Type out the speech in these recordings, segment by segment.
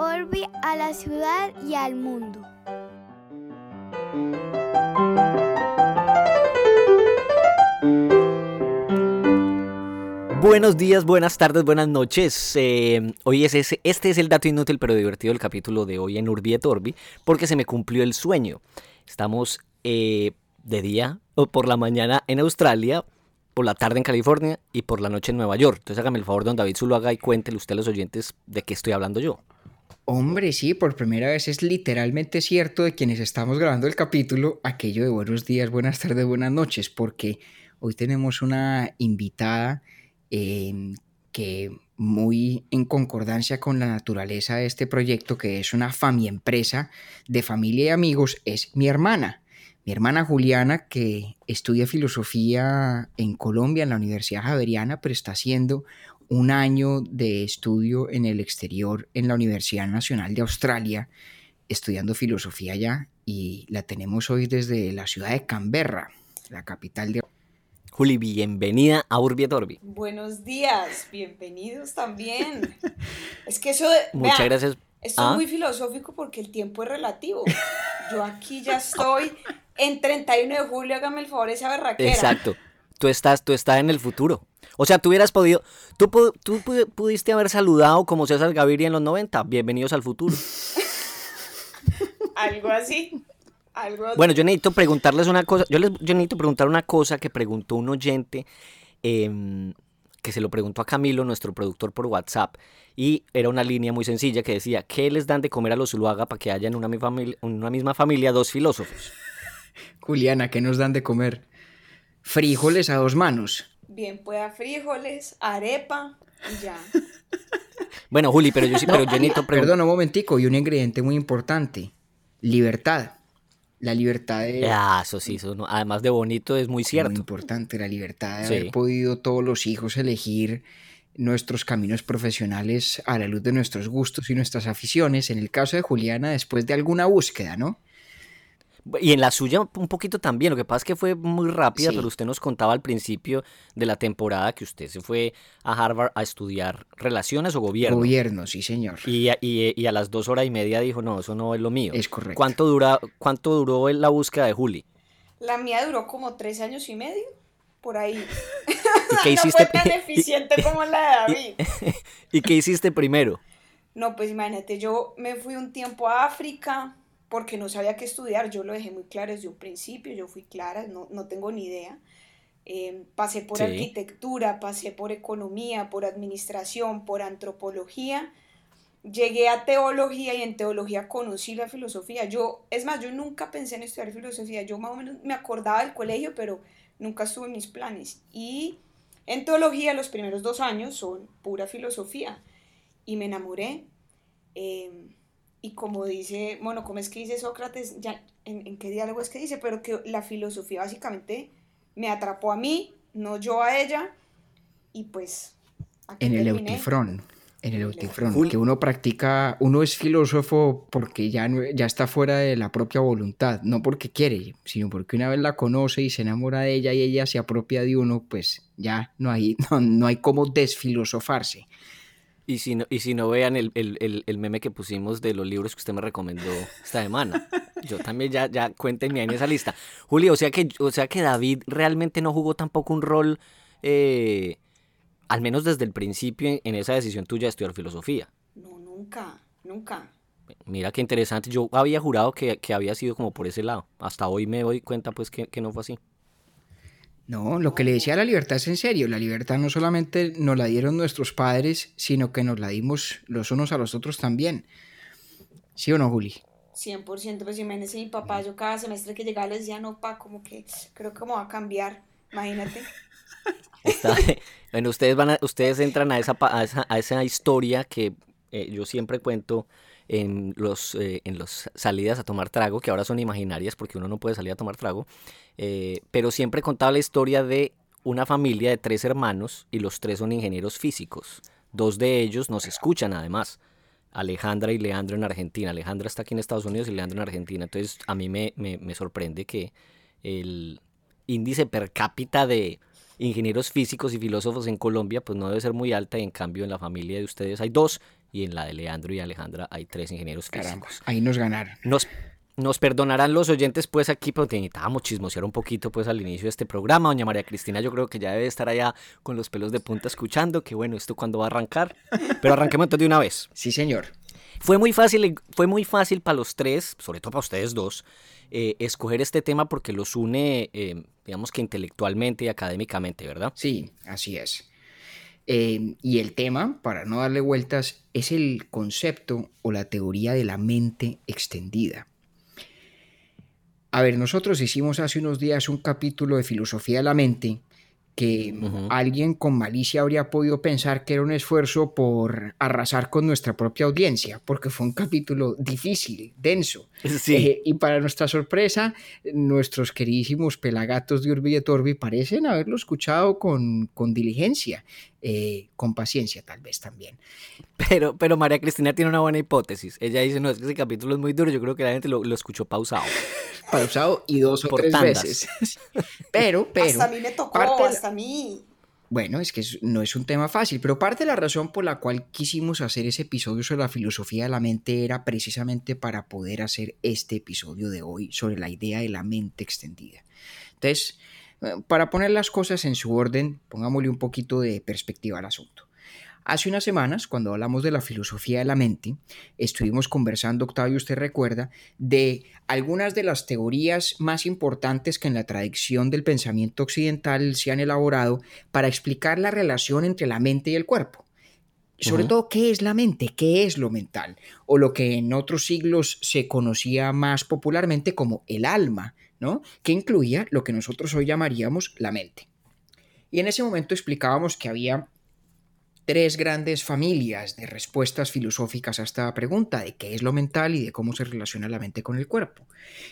Orbi a la ciudad y al mundo. Buenos días, buenas tardes, buenas noches. Eh, hoy es ese, este es el dato inútil pero divertido del capítulo de hoy en Urbi et Orbi, porque se me cumplió el sueño. Estamos eh, de día o por la mañana en Australia, por la tarde en California y por la noche en Nueva York. Entonces hágame el favor, don David Zuluaga, y cuéntele usted a los oyentes de qué estoy hablando yo. Hombre, sí, por primera vez es literalmente cierto de quienes estamos grabando el capítulo, aquello de buenos días, buenas tardes, buenas noches, porque hoy tenemos una invitada eh, que muy en concordancia con la naturaleza de este proyecto, que es una fami empresa de familia y amigos, es mi hermana. Mi hermana Juliana, que estudia filosofía en Colombia, en la Universidad Javeriana, pero está haciendo un año de estudio en el exterior en la Universidad Nacional de Australia, estudiando filosofía allá, y la tenemos hoy desde la ciudad de Canberra, la capital de Juli, bienvenida a Urbi et Orbi. Buenos días, bienvenidos también. es que eso de, Muchas gracias. Esto es ¿Ah? muy filosófico porque el tiempo es relativo. Yo aquí ya estoy en 31 de julio, hágame el favor esa berraquera. Exacto. Tú estás, tú estás en el futuro. O sea, tú hubieras podido, tú, tú pudiste haber saludado como César Gaviria en los 90. Bienvenidos al futuro. Algo así. Bueno, yo necesito preguntarles una cosa. Yo, les, yo necesito preguntar una cosa que preguntó un oyente. Em, que se lo preguntó a Camilo, nuestro productor, por WhatsApp. Y era una línea muy sencilla que decía, ¿qué les dan de comer a los Zuluaga para que haya en una, una misma familia dos filósofos? Juliana, ¿qué nos dan de comer? Frijoles a dos manos. Bien, pueda frijoles, arepa y ya. Bueno, Juli, pero yo sí, pero yo necesito Perdón, un momentico, y un ingrediente muy importante, libertad. La libertad de... Ah, eso sí, eso además de bonito es muy cierto. Muy importante, la libertad de haber podido todos los hijos elegir nuestros caminos profesionales a la luz de nuestros gustos y nuestras aficiones. En el caso de Juliana, después de alguna búsqueda, ¿no? Y en la suya un poquito también, lo que pasa es que fue muy rápida, pero usted nos contaba al principio de la temporada que usted se fue a Harvard a estudiar relaciones o gobierno. Gobierno, sí señor. Y, y, a las dos horas y media dijo, no, eso no es lo mío. Es correcto. ¿Cuánto, dura, cuánto duró la búsqueda de Juli? La mía duró como tres años y medio, por ahí. ¿Y qué hiciste? no fue tan eficiente como la de David. ¿Y qué hiciste primero? No, pues imagínate, yo me fui un tiempo a África, porque no sabía qué estudiar, yo lo dejé muy claro desde un principio, yo fui clara, no, no tengo ni idea. Em, pasé por arquitectura, pasé por economía, por administración, por antropología, llegué a teología y en teología conocí la filosofía. Yo, es más, yo nunca pensé en estudiar filosofía, yo más o menos me acordaba del colegio, pero nunca estuve en mis planes. Y en teología los primeros dos años son pura filosofía y me enamoré. Eh, y como dice, bueno, ¿cómo es que dice Sócrates? Ya, ¿en, qué diálogo es que dice? Pero que la filosofía básicamente me atrapó a mí, no yo a ella, y pues... En el eutifrón, en el eutifrón, que uno practica, uno es filósofo porque ya, ya está fuera de la propia voluntad, no porque quiere, sino porque una vez la conoce y se enamora de ella y ella se apropia de uno, pues ya no hay, no, no hay como desfilosofarse. Y si no, y si no vean el, el, el, meme que pusimos de los libros que usted me recomendó esta semana. Yo también ya, ya cuéntenme en esa lista. Julio, o sea que, o sea que David realmente no jugó tampoco un rol, eh, al menos desde el principio, en esa decisión tuya de estudiar filosofía. No, nunca, nunca. Mira qué interesante. Yo había jurado que, que había sido como por ese lado. Hasta hoy me doy cuenta pues que, que no fue así. No, lo que le decía la libertad es en serio. La libertad no solamente nos la dieron nuestros padres, sino que nos la dimos los unos a los otros también. ¿Sí o no, Juli? 100%, pues imagínese mi papá, yo cada semestre que llegaba le decía, no, pa, como que creo que me va a cambiar, imagínate. bueno, ustedes, van a, ustedes entran a esa, a esa, historia que eh, yo siempre cuento en los eh, en las salidas a tomar trago, que ahora son imaginarias porque uno no puede salir a tomar trago, eh, pero siempre contaba la historia de una familia de tres hermanos y los tres son ingenieros físicos. Dos de ellos nos escuchan además. Alejandra y Leandro en Argentina. Alejandra está aquí en Estados Unidos y Leandro en Argentina. Entonces a mí me, me sorprende que el índice per cápita de ingenieros físicos y filósofos en Colombia pues no debe ser muy alta y en cambio en la familia de ustedes hay dos y en la de Leandro y Alejandra hay tres ingenieros físicos. ahí nos ganaron. Nos, nos perdonarán los oyentes pues aquí, pero necesitábamos chismosear un poquito pues al inicio de este programa. Doña María Cristina yo creo que ya debe estar allá con los pelos de punta escuchando, que bueno, esto cuando va a arrancar. Pero arranquemos entonces de una vez. Sí, señor. Fue muy fácil, fue muy fácil para los tres, sobre todo para ustedes dos, eh, escoger este tema porque los une, eh, digamos que intelectualmente y académicamente, ¿verdad? Sí, así es. Eh, y el tema, para no darle vueltas, es el concepto o la teoría de la mente extendida. A ver, nosotros hicimos hace unos días un capítulo de filosofía de la mente que alguien con malicia habría podido pensar que era un esfuerzo por arrasar con nuestra propia audiencia, porque fue un capítulo difícil, denso. Eh, y para nuestra sorpresa, nuestros queridísimos pelagatos de Urbi y Torbi parecen haberlo escuchado con, con diligencia, eh, con paciencia tal vez también. Pero, pero María Cristina tiene una buena hipótesis. Ella dice, no, es que ese capítulo es muy duro, yo creo que la gente lo, lo escuchó pausado. pausado y dos o tres veces. Pero, pero. Hasta a mí me tocó, hasta a mí. Bueno, es que no es un tema fácil, pero parte de la razón por la cual quisimos hacer ese episodio sobre la filosofía de la mente era precisamente para poder hacer este episodio de hoy sobre la idea de la mente extendida. Entonces, eh, para poner las cosas en su orden, pongámosle un poquito de perspectiva al asunto. Hace unas semanas, cuando hablamos de la filosofía de la mente, estuvimos conversando, Octavio, usted recuerda, de algunas de las teorías más importantes que en la tradición del pensamiento occidental se han elaborado para explicar la relación entre la mente y el cuerpo. Sobre todo, ¿qué es la mente? ¿Qué es lo mental? O lo que en otros siglos se conocía más popularmente como el alma, ¿no? Que incluía lo que nosotros hoy llamaríamos la mente. Y en ese momento explicábamos que había tres grandes familias de respuestas filosóficas a esta pregunta de qué es lo mental y de cómo se relaciona la mente con el cuerpo.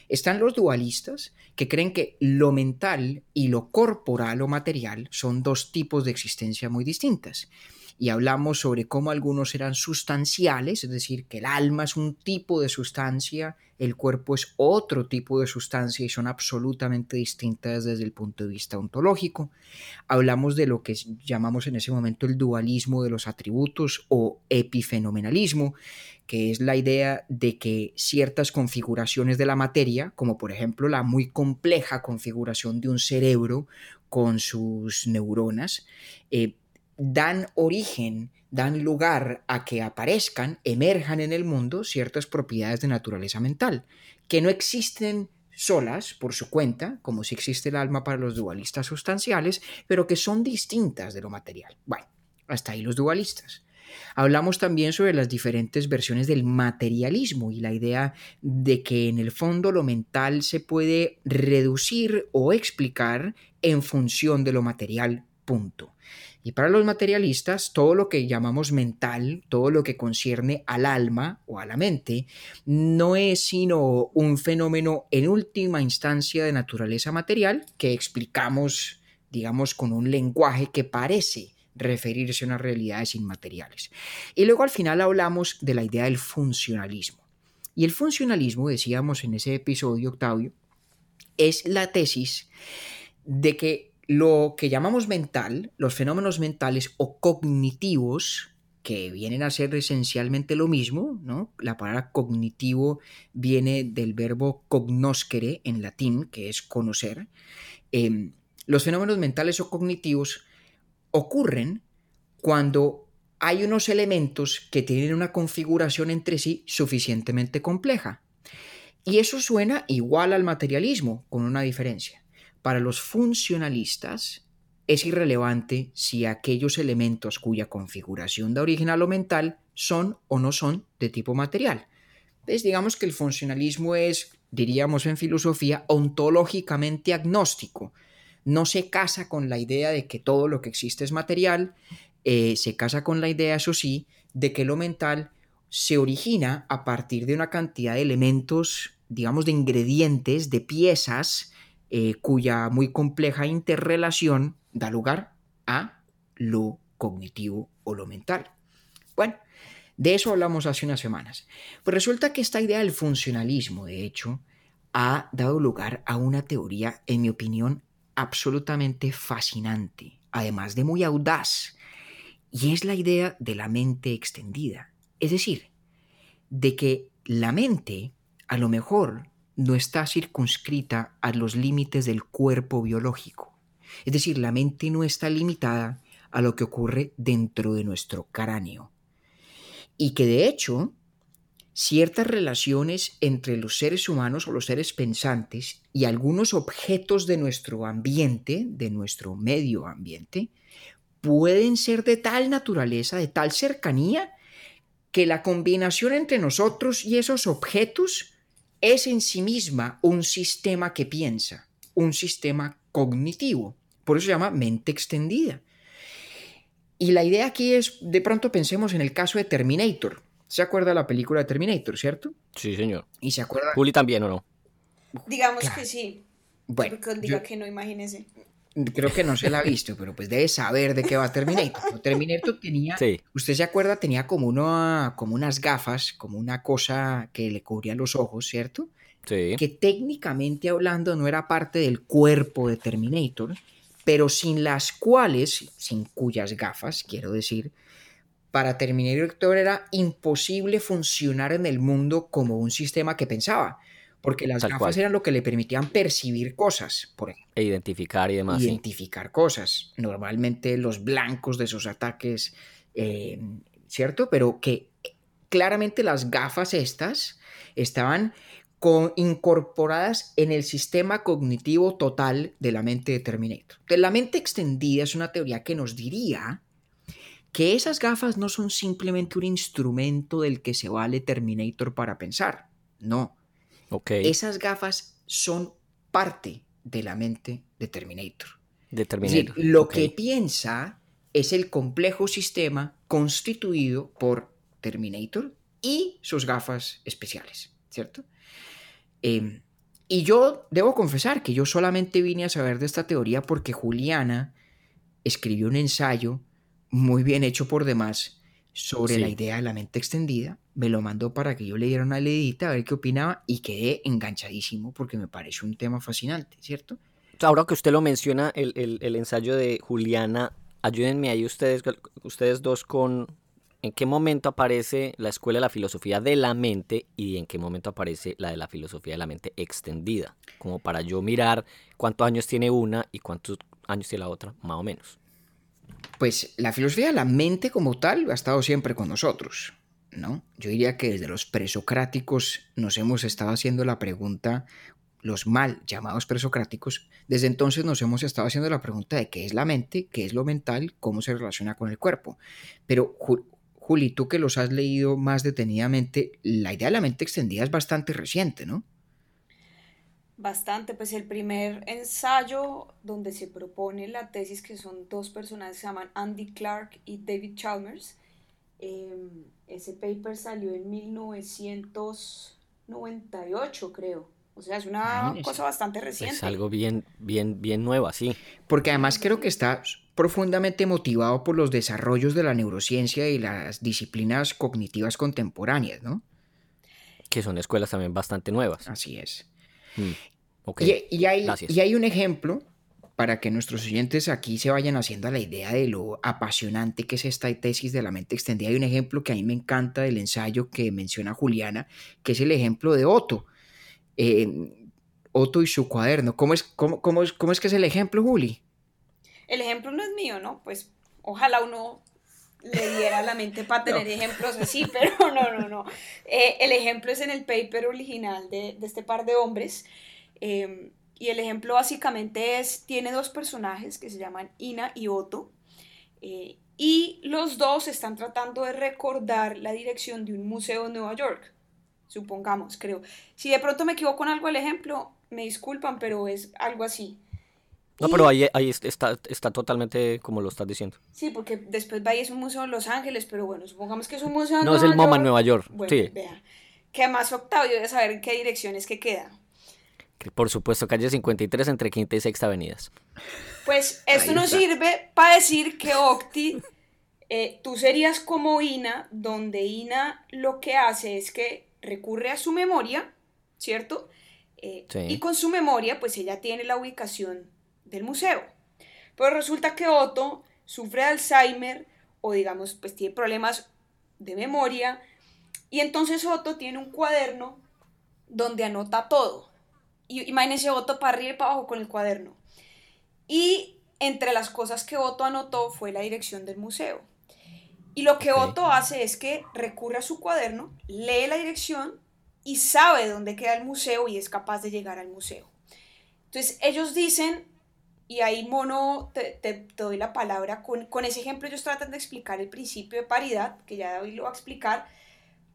Están los dualistas, que creen que lo mental y lo corporal o material son dos tipos de existencia muy distintas y hablamos sobre cómo algunos eran sustanciales, es decir, que el alma es un tipo de sustancia, el cuerpo es otro tipo de sustancia y son absolutamente distintas desde el punto de vista ontológico. Hablamos de lo que llamamos en ese momento el dualismo de los atributos o epifenomenalismo, que es la idea de que ciertas configuraciones de la materia, como por ejemplo la muy compleja configuración de un cerebro con sus neuronas, eh, dan origen, dan lugar a que aparezcan, emerjan en el mundo ciertas propiedades de naturaleza mental, que no existen solas por su cuenta, como si existe el alma para los dualistas sustanciales, pero que son distintas de lo material. Bueno, hasta ahí los dualistas. Hablamos también sobre las diferentes versiones del materialismo y la idea de que en el fondo lo mental se puede reducir o explicar en función de lo material, punto. Y para los materialistas, todo lo que llamamos mental, todo lo que concierne al alma o a la mente, no es sino un fenómeno en última instancia de naturaleza material que explicamos, digamos, con un lenguaje que parece referirse a unas realidades inmateriales. Y luego al final hablamos de la idea del funcionalismo. Y el funcionalismo, decíamos en ese episodio, Octavio, es la tesis de que lo que llamamos mental, los fenómenos mentales o cognitivos, que vienen a ser esencialmente lo mismo, ¿no? La palabra cognitivo viene del verbo cognoscere en latín, que es conocer. Em, los fenómenos mentales o cognitivos ocurren cuando hay unos elementos que tienen una configuración entre sí suficientemente compleja. Y eso suena igual al materialismo, con una diferencia. Para los funcionalistas es irrelevante si aquellos elementos cuya configuración da origen a lo mental son o no son de tipo material. Entonces digamos que el funcionalismo es, diríamos en filosofía, ontológicamente agnóstico. No se casa con la idea de que todo lo que existe es material, eh, se casa con la idea, eso sí, de que lo mental se origina a partir de una cantidad de elementos, digamos, de ingredientes, de piezas, eh, cuya muy compleja interrelación da lugar a lo cognitivo o lo mental. Bueno, de eso hablamos hace unas semanas. Pues resulta que esta idea del funcionalismo, de hecho, ha dado lugar a una teoría, en mi opinión, absolutamente fascinante, además de muy audaz, y es la idea de la mente extendida. Es decir, de que la mente a lo mejor no está circunscrita a los límites del cuerpo biológico. Es decir, la mente no está limitada a lo que ocurre dentro de nuestro cráneo. Y que de hecho, ciertas relaciones entre los seres humanos o los seres pensantes y algunos objetos de nuestro ambiente, de nuestro medio ambiente, pueden ser de tal naturaleza, de tal cercanía, que la combinación entre nosotros y esos objetos es en sí misma un sistema que piensa, un sistema cognitivo. Por eso se llama mente extendida. Y la idea aquí es, de pronto pensemos en el caso de Terminator. ¿Se acuerda la película de Terminator, cierto? Sí, señor. ¿Y se acuerda? Juli también, ¿o no? Digamos que sí. Bueno, Porque diga que no, imagínese. Creo que no se la ha visto, pero pues debe saber de qué va Terminator. Terminator tenía, Sí. usted se acuerda, tenía como, una, como unas gafas, como una cosa que le cubría los ojos, ¿cierto? Sí. que técnicamente hablando no era parte del cuerpo de Terminator, pero sin las cuales, sin cuyas gafas, quiero decir, para Terminator era imposible funcionar en el mundo como un sistema que pensaba, porque las Tal gafas cual. eran lo que le permitían percibir cosas, por ejemplo, E identificar y demás. sí. identificar cosas. Normalmente los blancos de esos ataques, eh, ¿cierto? Pero que claramente las gafas estas estaban con- incorporadas en el sistema cognitivo total de la mente de Terminator. Entonces, la mente extendida es una teoría que nos diría que esas gafas no son simplemente un instrumento del que se vale Terminator para pensar. No, Esas gafas son parte de la mente de Terminator. de Es Terminator. decir, lo que piensa es el complejo sistema constituido por Terminator y sus gafas especiales, ¿cierto? Eh, y yo debo confesar que yo solamente vine a saber de esta teoría porque Juliana escribió un ensayo muy bien hecho por demás sobre Sí. la idea de la mente extendida. Me lo mandó para que yo le diera una leidita a ver qué opinaba y quedé enganchadísimo porque me parece un tema fascinante, ¿cierto? Ahora que usted lo menciona, el, el- el ensayo de Juliana, ayúdenme ahí ustedes, ustedes dos con en qué momento aparece la escuela de la filosofía de la mente y en qué momento aparece la de la filosofía de la mente extendida, como para yo mirar cuántos años tiene una y cuántos años tiene la otra, más o menos. Pues la filosofía de la mente como tal ha estado siempre con nosotros, Yo diría que desde los presocráticos nos hemos estado haciendo la pregunta, los mal llamados presocráticos, desde entonces nos hemos estado haciendo la pregunta de qué es la mente, qué es lo mental, cómo se relaciona con el cuerpo. Pero Ju- Juli, tú que los has leído más detenidamente, la idea de la mente extendida es bastante reciente, ¿no? Bastante, pues el primer ensayo donde se propone la tesis, que son dos personas que se llaman Andy Clark y David Chalmers, eh, ese paper salió en 1998, creo. O sea, es una Imagínese. cosa bastante reciente. Es algo bien, bien, bien nuevo, así. Porque además creo que está profundamente motivado por los desarrollos de la neurociencia y las disciplinas cognitivas contemporáneas, ¿no? Que son escuelas también bastante nuevas. Así es. Mm, ok. Y, y hay, gracias. y hay un ejemplo para que nuestros oyentes aquí se vayan haciendo a la idea de lo apasionante que es esta tesis de la mente extendida. Hay un ejemplo que a mí me encanta del ensayo que menciona Juliana, que es el ejemplo de Otto. Eh, Otto y su cuaderno. ¿Cómo es, cómo, cómo es, cómo es que es el ejemplo, Juli? El ejemplo no es mío, ¿no? Pues ojalá uno le diera la mente para tener ejemplos así, pero no, no, no. Eh, el ejemplo es en el paper original de, de este par de hombres. eh, y el ejemplo básicamente es, tiene dos personajes que se llaman Ina y Otto. eh, y los dos están tratando de recordar la dirección de un museo en Nueva York. Supongamos, creo. Si de pronto me equivoco en algo del ejemplo, me disculpan, pero es algo así. No, Y- pero ahí, ahí está, está totalmente como lo estás diciendo. Sí, porque después va y es un museo en Los Ángeles, pero bueno, supongamos que es un museo en No, es el MoMA en. Nueva York. Bueno, sí. vea. Que además Octavio debe saber en qué dirección es que queda. Que Por supuesto, calle 53 entre Quinta y Sexta Avenidas. Pues esto nos sirve para decir que Octi, eh, tú serías como Ina, donde Ina lo que hace es que recurre a su memoria, ¿cierto? Eh, Sí. Y con su memoria, pues ella tiene la ubicación del museo. Pero resulta que Otto sufre de Alzheimer o digamos, pues tiene problemas de memoria. Y entonces Otto tiene un cuaderno donde anota todo. Y imagínense Otto para arriba y para abajo con el cuaderno. Y entre las cosas que Otto anotó fue la dirección del museo. Y lo que Otto hace es que recurre a su cuaderno, lee la dirección y sabe dónde queda el museo y es capaz de llegar al museo. Entonces ellos dicen, y ahí Mono te, doy la palabra, con, con, ese ejemplo ellos tratan de explicar el principio de paridad, que ya David lo va a explicar,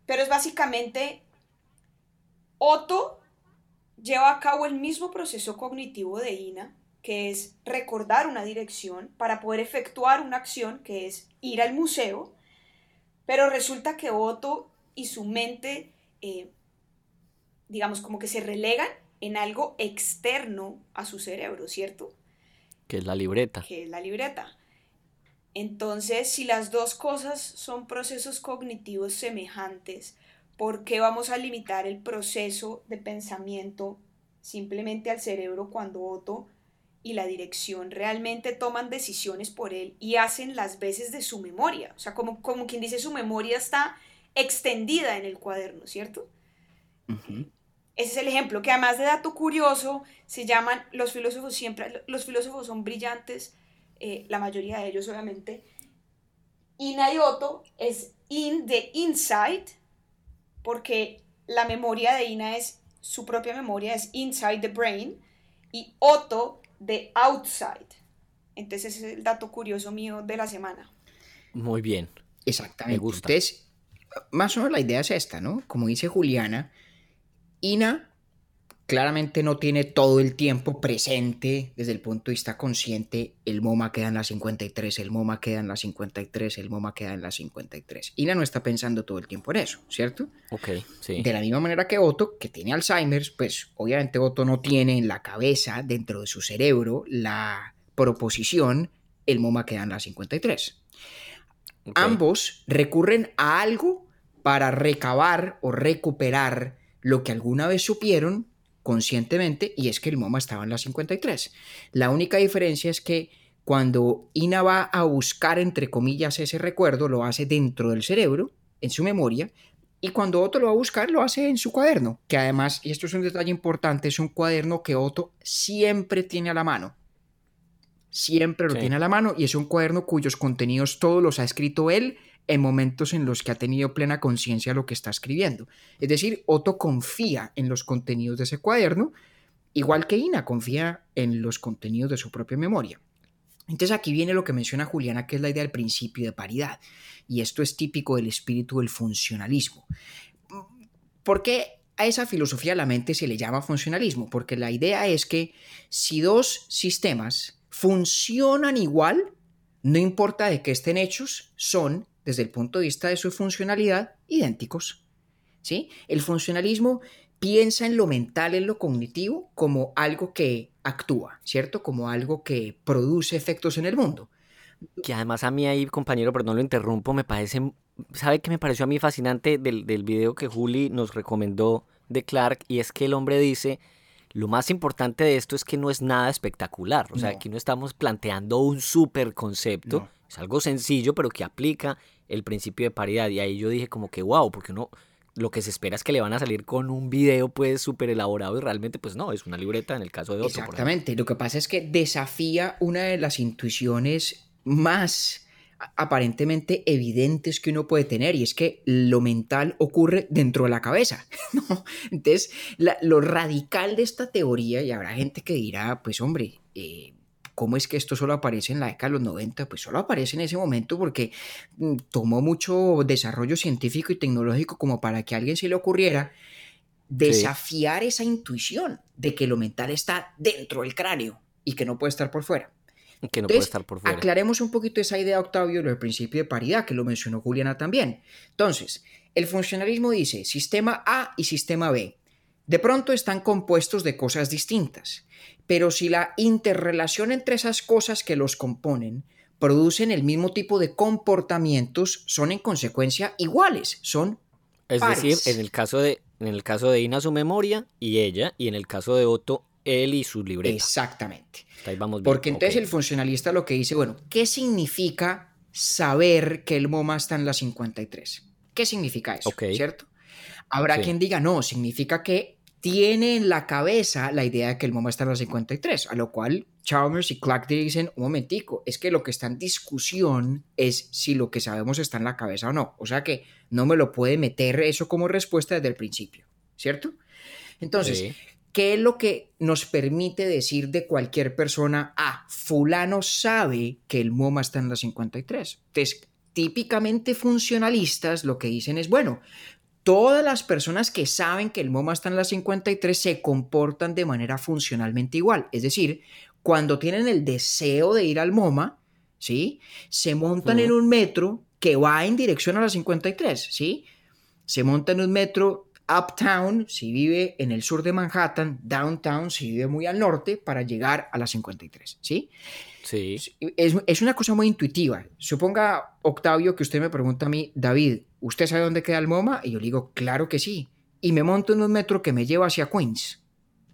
pero es básicamente Otto lleva a cabo el mismo proceso cognitivo de Ina, que es recordar una dirección para poder efectuar una acción que es ir al museo, pero resulta que Otto y su mente, eh, digamos, como que se relegan en algo externo a su cerebro, ¿cierto? Que es la libreta. Que es la libreta. Entonces, si las dos cosas son procesos cognitivos semejantes, ¿por qué vamos a limitar el proceso de pensamiento simplemente al cerebro cuando Otto y la dirección realmente toman decisiones por él y hacen las veces de su memoria. O sea, como, como quien dice, su memoria está extendida en el cuaderno, ¿cierto? Ese es el ejemplo, que además de dato curioso, se llaman, los filósofos siempre, los filósofos son brillantes, eh, la mayoría de ellos obviamente. Ina y Otto es in the inside, porque la memoria de Ina es, su propia memoria es inside the brain, y Otto de outside. Entonces ese es el dato curioso mío de la semana. Muy bien. Exactamente. Me gusta. Entonces, más o menos la idea es esta, ¿no? Como dice Juliana, Ina claramente no tiene todo el tiempo presente desde el punto de vista consciente, el MoMA queda en la 53, el MoMA queda en la 53, el MoMA queda en la 53. Ina no está pensando todo el tiempo en eso, ¿cierto? Ok, sí. De la misma manera que Otto, que tiene Alzheimer, pues obviamente Otto no tiene en la cabeza, dentro de su cerebro, la proposición, el MoMA queda en la 53. Ambos recurren a algo para recabar o recuperar lo que alguna vez supieron conscientemente y es que el MoMA estaba en la 53. La única diferencia es que cuando Ina va a buscar, entre comillas, ese recuerdo, lo hace dentro del cerebro, en su memoria, y cuando Otto lo va a buscar, lo hace en su cuaderno, que además, y esto es un detalle importante, es un cuaderno que Otto siempre tiene a la mano. Siempre lo tiene a la mano y es un cuaderno cuyos contenidos todos los ha escrito él en momentos en los que ha tenido plena conciencia de lo que está escribiendo. Es decir, Otto confía en los contenidos de ese cuaderno, igual que Ina confía en los contenidos de su propia memoria. Entonces aquí viene lo que menciona Juliana, que es la idea del principio de paridad. Y esto es típico del espíritu del funcionalismo. ¿Por qué a esa filosofía de la mente se le llama funcionalismo? Porque la idea es que si dos sistemas funcionan igual, no importa de qué estén hechos, son desde el punto de vista de su funcionalidad, idénticos. ¿sí? El funcionalismo piensa en lo mental, en lo cognitivo, como algo que actúa, ¿cierto? Como algo que produce efectos en el mundo. Que además a mí ahí, compañero, perdón lo interrumpo, me parece, ¿sabe qué me pareció a mí fascinante del, del video que Juli nos recomendó de Clark? Y es que el hombre dice, lo más importante de esto es que no es nada espectacular, o sea, aquí no estamos planteando un super concepto, es algo sencillo, pero que aplica el principio de paridad. Y ahí yo dije como que wow, porque uno lo que se espera es que le van a salir con un video pues súper elaborado y realmente pues no, es una libreta en el caso de otro. Exactamente, lo que pasa es que desafía una de las intuiciones más aparentemente evidentes que uno puede tener y es que lo mental ocurre dentro de la cabeza. Entonces, lo radical de esta teoría, y habrá gente que dirá, pues hombre, eh, ¿Cómo es que esto solo aparece en la década de los 90? Pues solo aparece en ese momento porque mm, tomó mucho desarrollo científico y tecnológico como para que a alguien se le ocurriera desafiar esa intuición de que lo mental está dentro del cráneo y que no puede estar por fuera. Que no puede estar por fuera. Aclaremos un poquito esa idea, Octavio, del principio de paridad, que lo mencionó Juliana también. Entonces, el funcionalismo dice sistema A y sistema B. De pronto están compuestos de cosas distintas pero si la interrelación entre esas cosas que los componen producen el mismo tipo de comportamientos, son en consecuencia iguales, son Es decir, en el caso de en el caso de Ina su memoria y ella, y en el caso de Otto él y su libreta. Exactamente. Ahí vamos Porque entonces el funcionalista lo que dice, bueno, ¿qué significa saber que el MoMA está en la 53? ¿Qué significa eso? ¿Cierto? Habrá quien diga, no, significa que tiene en la cabeza la idea de que el MoMA está en la 53, a lo cual Chalmers y Clark dicen, un momentico, es que lo que está en discusión es si lo que sabemos está en la cabeza o no. O sea que no me lo puede meter eso como respuesta desde el principio, ¿cierto? Entonces, ¿qué es lo que nos permite decir de cualquier persona, ah, fulano sabe que el MoMA está en la 53? Entonces, típicamente funcionalistas lo que dicen es, bueno, todas las personas que saben que el MoMA está en la 53 se comportan de manera funcionalmente igual. Es decir, cuando tienen el deseo de ir al MoMA, ¿sí? Se montan en un metro que va en dirección a la 53, ¿sí? Se montan en un metro uptown si vive en el sur de Manhattan, downtown si vive muy al norte para llegar a la 53, ¿sí? Sí. Es, es, una cosa muy intuitiva. Suponga, Octavio, que usted me pregunta a mí, David, ¿usted sabe dónde queda el MoMA? Y yo le digo, claro que sí. Y me monto en un metro que me lleva hacia Queens.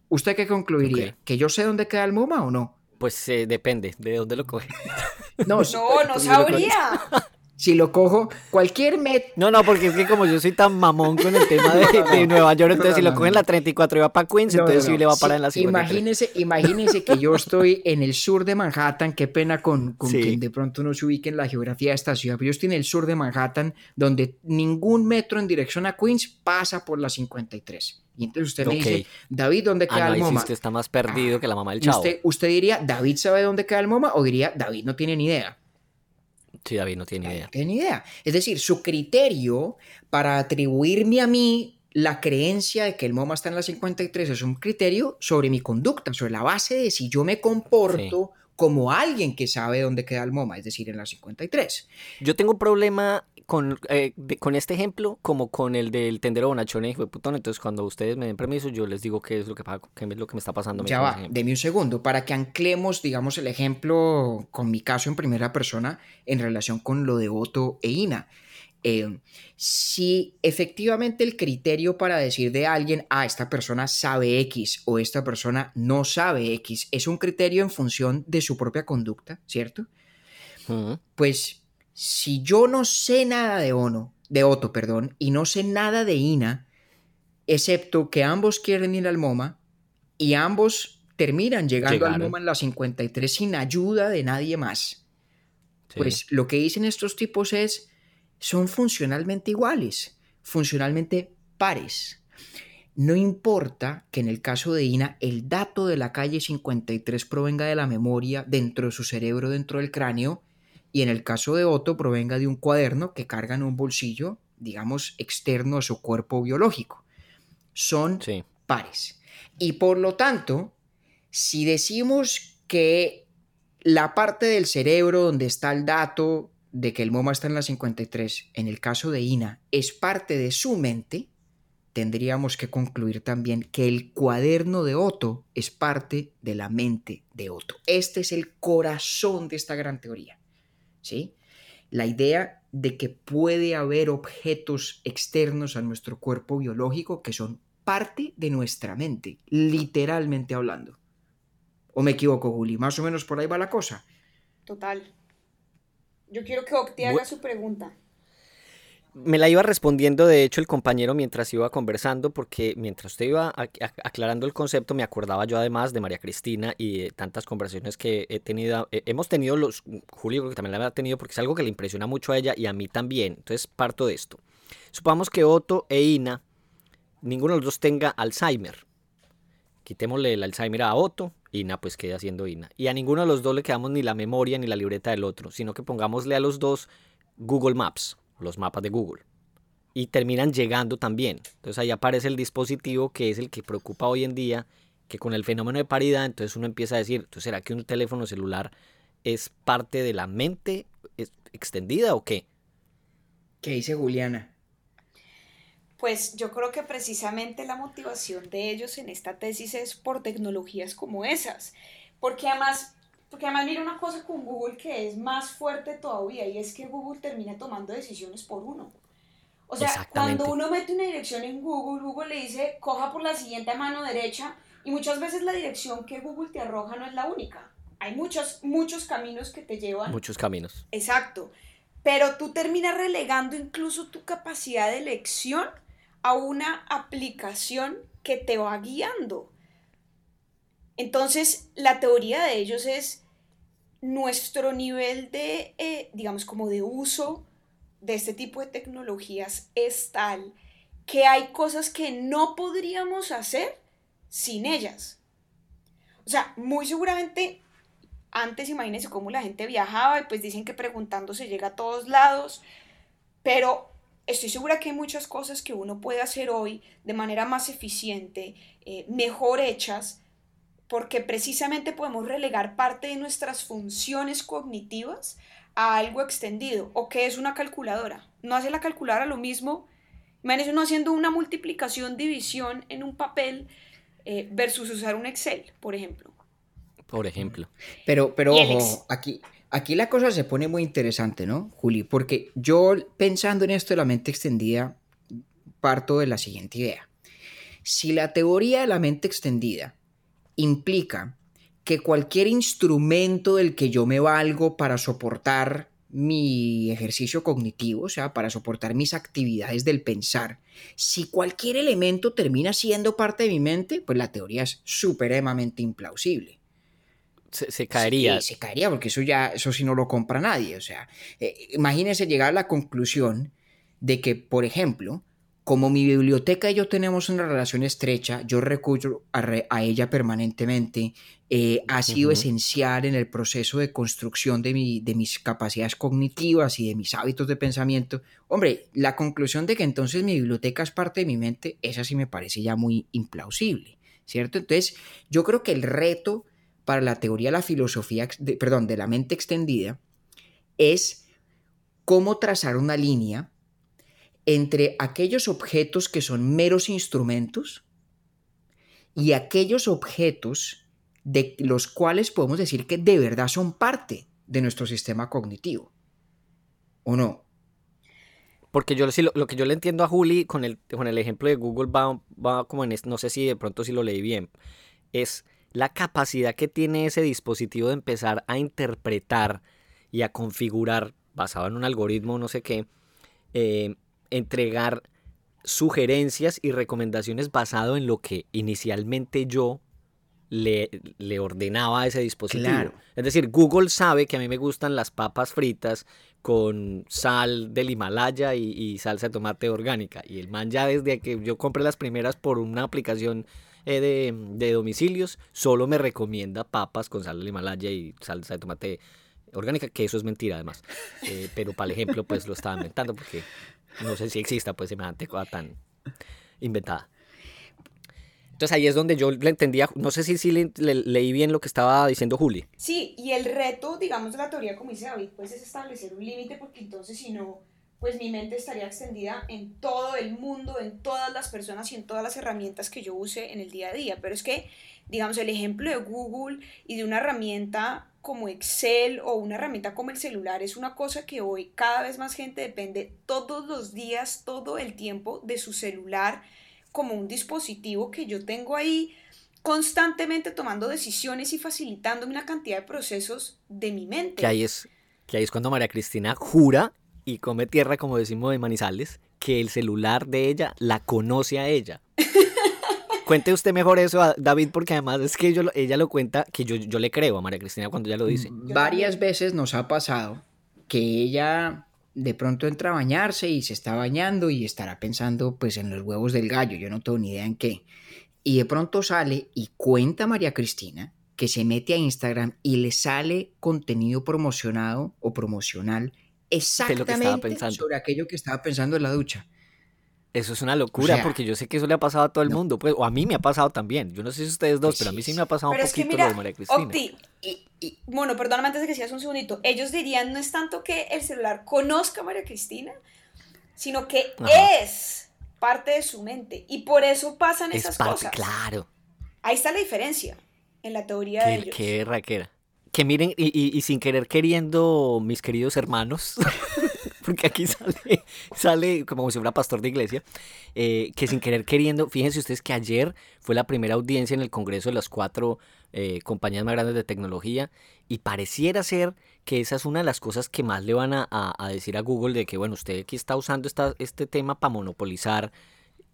¿Usted qué concluiría? ¿Que yo sé dónde queda el MoMA o no? Pues eh, depende de dónde lo coge. No, no, no sabría. Si lo cojo cualquier metro. No, no, porque es que como yo soy tan mamón con el tema de, Nueva York, entonces si lo cogen la 34 y va para Queens, entonces sí le va a parar en la 53. Imagínese, imagínese que yo estoy en el sur de Manhattan, qué pena con, con quien de pronto no se ubique en la geografía de esta ciudad, pero yo estoy en el sur de Manhattan, donde ningún metro en dirección a Queens pasa por la 53. Y entonces usted me dice, David, ¿dónde queda ah, el MoMA? usted está más perdido que la mamá del chavo. Usted, usted diría, ¿David sabe dónde queda el MoMA? O diría, David no tiene ni idea. Sí, David no tiene idea. No tiene idea. Es decir, su criterio para atribuirme a mí la creencia de que el MoMA está en la 53 es un criterio sobre mi conducta, sobre la base de si yo me comporto como alguien que sabe dónde queda el MoMA, es decir, en la 53. Yo tengo un problema con, eh, con este ejemplo como con el del tendero bonachón hijo de putón. Entonces, cuando ustedes me den permiso, yo les digo qué es lo que, qué es lo que me está pasando. Ya va, deme un segundo, para que anclemos, digamos, el ejemplo con mi caso en primera persona en relación con lo de Otto e Ina. Eh, si efectivamente el criterio para decir de alguien, ah, esta persona sabe X o esta persona no sabe X, es un criterio en función de su propia conducta, ¿cierto? Pues si yo no sé nada de Ono, de Otto, perdón, y no sé nada de Ina, excepto que ambos quieren ir al MoMA y ambos terminan llegando al MoMA en la 53 sin ayuda de nadie más. Pues lo que dicen estos tipos es, son funcionalmente iguales, funcionalmente pares. No importa que en el caso de Ina el dato de la calle 53 provenga de la memoria dentro de su cerebro, dentro del cráneo, y en el caso de Otto provenga de un cuaderno que carga en un bolsillo, digamos, externo a su cuerpo biológico. Son pares. Y por lo tanto, si decimos que la parte del cerebro donde está el dato de que el MoMA está en la 53, en el caso de Ina, es parte de su mente, tendríamos que concluir también que el cuaderno de Otto es parte de la mente de Otto. Este es el corazón de esta gran teoría. ¿Sí? La idea de que puede haber objetos externos a nuestro cuerpo biológico que son parte de nuestra mente, literalmente hablando. ¿O me equivoco, Juli? Más o menos por ahí va la cosa. Total. Yo quiero que Octi haga su pregunta. Me la iba respondiendo, de hecho, el compañero mientras iba conversando, porque mientras usted iba aclarando el concepto, me acordaba yo además de María Cristina y de tantas conversaciones que he tenido, eh, hemos tenido los, Julio creo que también la ha tenido, porque es algo que le impresiona mucho a ella y a mí también. Entonces, parto de esto. Supongamos que Otto e Ina, ninguno de los dos tenga Alzheimer. Quitémosle el Alzheimer a Otto, Ina pues queda siendo Ina. Y a ninguno de los dos le quedamos ni la memoria ni la libreta del otro, sino que pongámosle a los dos Google Maps, los mapas de Google. Y terminan llegando también. Entonces ahí aparece el dispositivo que es el que preocupa hoy en día, que con el fenómeno de paridad, entonces uno empieza a decir, ¿será que un teléfono celular es parte de la mente extendida o qué? ¿Qué dice Juliana? Pues yo creo que precisamente la motivación de ellos en esta tesis es por tecnologías como esas, porque además, porque además mira una cosa con Google que es más fuerte todavía y es que Google termina tomando decisiones por uno. O sea, cuando uno mete una dirección en Google, Google le dice, coja por la siguiente mano derecha y muchas veces la dirección que Google te arroja no es la única. Hay muchos, muchos caminos que te llevan. Muchos caminos. Exacto pero tú terminas relegando incluso tu capacidad de elección a una aplicación que te va guiando. Entonces, la teoría de ellos es nuestro nivel de, eh, digamos, como de uso de este tipo de tecnologías es tal que hay cosas que no podríamos hacer sin ellas. O sea, muy seguramente antes imagínense cómo la gente viajaba y pues dicen que preguntando se llega a todos lados, pero estoy segura que hay muchas cosas que uno puede hacer hoy de manera más eficiente, eh, mejor hechas, porque precisamente podemos relegar parte de nuestras funciones cognitivas a algo extendido, o que es una calculadora. No hace la calculadora lo mismo, imagínense uno haciendo una multiplicación, división en un papel eh, versus usar un Excel, por ejemplo. Por ejemplo. Pero, pero ojo, aquí, aquí la cosa se pone muy interesante, ¿no, Juli? Porque yo pensando en esto de la mente extendida, parto de la siguiente idea. Si la teoría de la mente extendida implica que cualquier instrumento del que yo me valgo para soportar mi ejercicio cognitivo, o sea, para soportar mis actividades del pensar, si cualquier elemento termina siendo parte de mi mente, pues la teoría es supremamente implausible. Se, caería. Sí, se caería, porque eso ya, eso sí no lo compra nadie. O sea, eh, imagínense llegar a la conclusión de que, por ejemplo, como mi biblioteca y yo tenemos una relación estrecha, yo recurro a, ella permanentemente, eh, ha sido esencial en el proceso de construcción de, mi, de mis capacidades cognitivas y de mis hábitos de pensamiento. Hombre, la conclusión de que entonces mi biblioteca es parte de mi mente, esa sí me parece ya muy implausible, ¿cierto? Entonces, yo creo que el reto para la teoría de la filosofía, perdón, de la mente extendida, es cómo trazar una línea entre aquellos objetos que son meros instrumentos y aquellos objetos de los cuales podemos decir que de verdad son parte de nuestro sistema cognitivo. ¿O no? Porque yo lo, lo que yo le entiendo a Juli con el, con el ejemplo de Google va, va como en, no sé si de pronto si lo leí bien, es la capacidad que tiene ese dispositivo de empezar a interpretar y a configurar, basado en un algoritmo, no sé qué, eh, entregar sugerencias y recomendaciones basado en lo que inicialmente yo le, le ordenaba a ese dispositivo. Es decir, Google sabe que a mí me gustan las papas fritas con sal del Himalaya y, salsa de tomate orgánica. Y el man ya desde que yo compré las primeras por una aplicación eh, de, de, domicilios, solo me recomienda papas con sal del Himalaya y salsa de tomate orgánica, que eso es mentira además. Eh, pero para el ejemplo, pues lo estaba inventando porque no sé si exista pues semejante cosa tan inventada. Entonces ahí es donde yo entendía, no sé si, si le, leí bien lo que estaba diciendo Juli. Sí, y el reto, digamos, de la teoría, como dice David, pues es establecer un límite, porque entonces si no, pues mi mente estaría extendida en todo el mundo, en todas las personas y en todas las herramientas que yo use en el día a día. Pero es que, digamos, el ejemplo de Google y de una herramienta como Excel o una herramienta como el celular es una cosa que hoy cada vez más gente depende todos los días, todo el tiempo de su celular como un dispositivo que yo tengo ahí constantemente tomando decisiones y facilitándome una cantidad de procesos de mi mente. Que ahí es, que ahí es cuando María Cristina jura y come tierra, como decimos de Manizales, que el celular de ella la conoce a ella. Cuente usted mejor eso, a David, porque además es que ella lo cuenta, que yo, yo le creo a María Cristina cuando ella lo dice. Varias veces nos ha pasado que ella de pronto entra a bañarse y se está bañando y estará pensando pues en los huevos del gallo, yo no tengo ni idea en qué. Y de pronto sale y cuenta a María Cristina que se mete a Instagram y le sale contenido promocionado o promocional exactamente sobre aquello que estaba pensando en la ducha. Eso es una locura, porque yo sé que eso le ha pasado a todo el mundo, pues, o a mí me ha pasado también. Yo no sé si ustedes dos, pero a mí sí me ha pasado un poquito lo de María Cristina. y, bueno, perdóname antes de que sigas un segundito. Ellos dirían, no es tanto que el celular conozca a María Cristina, sino que es parte de su mente. Y por eso pasan es esas parte, cosas. Claro. Ahí está la diferencia en la teoría de ellos. Qué raquera. Que miren, y, y sin querer queriendo, mis queridos hermanos, porque aquí sale, sale como si fuera pastor de iglesia, eh, que sin querer queriendo, fíjense ustedes que ayer fue la primera audiencia en el Congreso de las cuatro eh, compañías más grandes de tecnología y pareciera ser que esa es una de las cosas que más le van a, a decir a Google de que, bueno, usted aquí está usando esta, este tema para monopolizar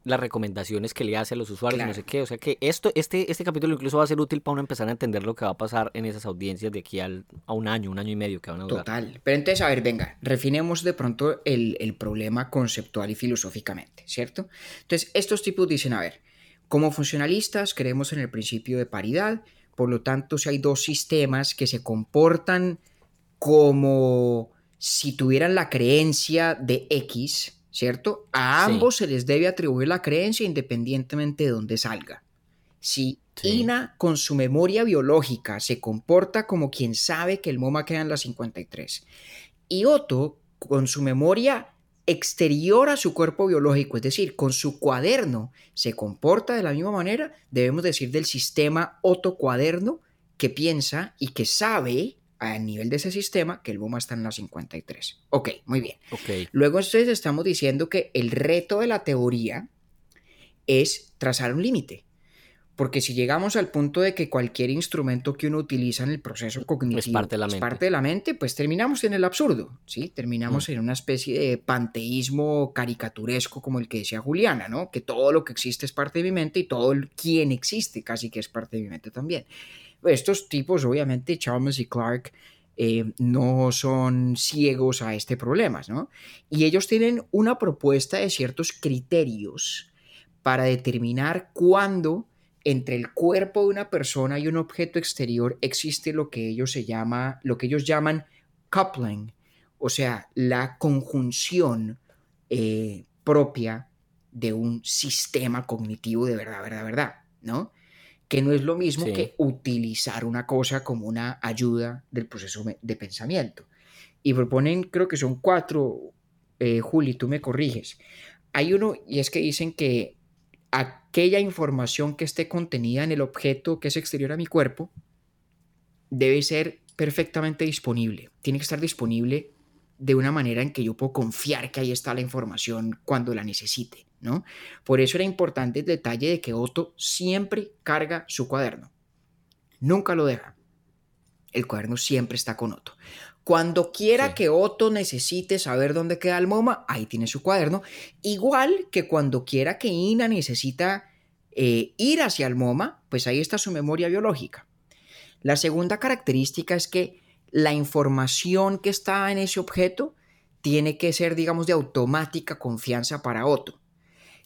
las recomendaciones que le hace a los usuarios, no sé qué. O sea que esto, este, este capítulo incluso va a ser útil para uno empezar a entender lo que va a pasar en esas audiencias de aquí al, a un año, un año y medio que van a durar. Total. Pero entonces, a ver, venga, refinemos de pronto el, el problema conceptual y filosóficamente, ¿cierto? Entonces, estos tipos dicen, a ver, como funcionalistas creemos en el principio de paridad, por lo tanto, si hay dos sistemas que se comportan como si tuvieran la creencia de X, ¿cierto? A ambos se les debe atribuir la creencia independientemente de dónde salga. Si Ina con su memoria biológica se comporta como quien sabe que el MoMA queda en la 53 y Otto con su memoria exterior a su cuerpo biológico, es decir, con su cuaderno, se comporta de la misma manera, debemos decir del sistema Otto cuaderno que piensa y que sabe a nivel de ese sistema que el BOMA está en la 53. Ok, muy bien. Okay. Luego entonces estamos diciendo que el reto de la teoría es trazar un límite. Porque si llegamos al punto de que cualquier instrumento que uno utiliza en el proceso cognitivo es parte de la, mente. Parte de la mente, pues terminamos en el absurdo, ¿sí? Terminamos mm. en una especie de panteísmo caricaturesco como el que decía Juliana, ¿no? Que todo lo que existe es parte de mi mente y todo el quien existe casi que es parte de mi mente también. Estos tipos, obviamente, Chalmers y Clark, eh, no son ciegos a este problema, ¿no? Y ellos tienen una propuesta de ciertos criterios para determinar cuándo entre el cuerpo de una persona y un objeto exterior existe lo que ellos se llama, lo que ellos llaman coupling, o sea, la conjunción eh, propia de un sistema cognitivo de verdad, verdad, verdad, ¿no? Que no es lo mismo sí. que utilizar una cosa como una ayuda del proceso de pensamiento. Y proponen, creo que son cuatro, eh, Juli, tú me corriges. Hay uno, y es que dicen que aquella información que esté contenida en el objeto que es exterior a mi cuerpo debe ser perfectamente disponible. Tiene que estar disponible de una manera en que yo puedo confiar que ahí está la información cuando la necesite. ¿no? Por eso era importante el detalle de que Otto siempre carga su cuaderno. Nunca lo deja. El cuaderno siempre está con Otto. Cuando quiera sí. que Otto necesite saber dónde queda el MoMA, ahí tiene su cuaderno. Igual que cuando quiera que Ina necesita eh, ir hacia el MoMA, pues ahí está su memoria biológica. La segunda característica es que la información que está en ese objeto tiene que ser, digamos, de automática confianza para Otto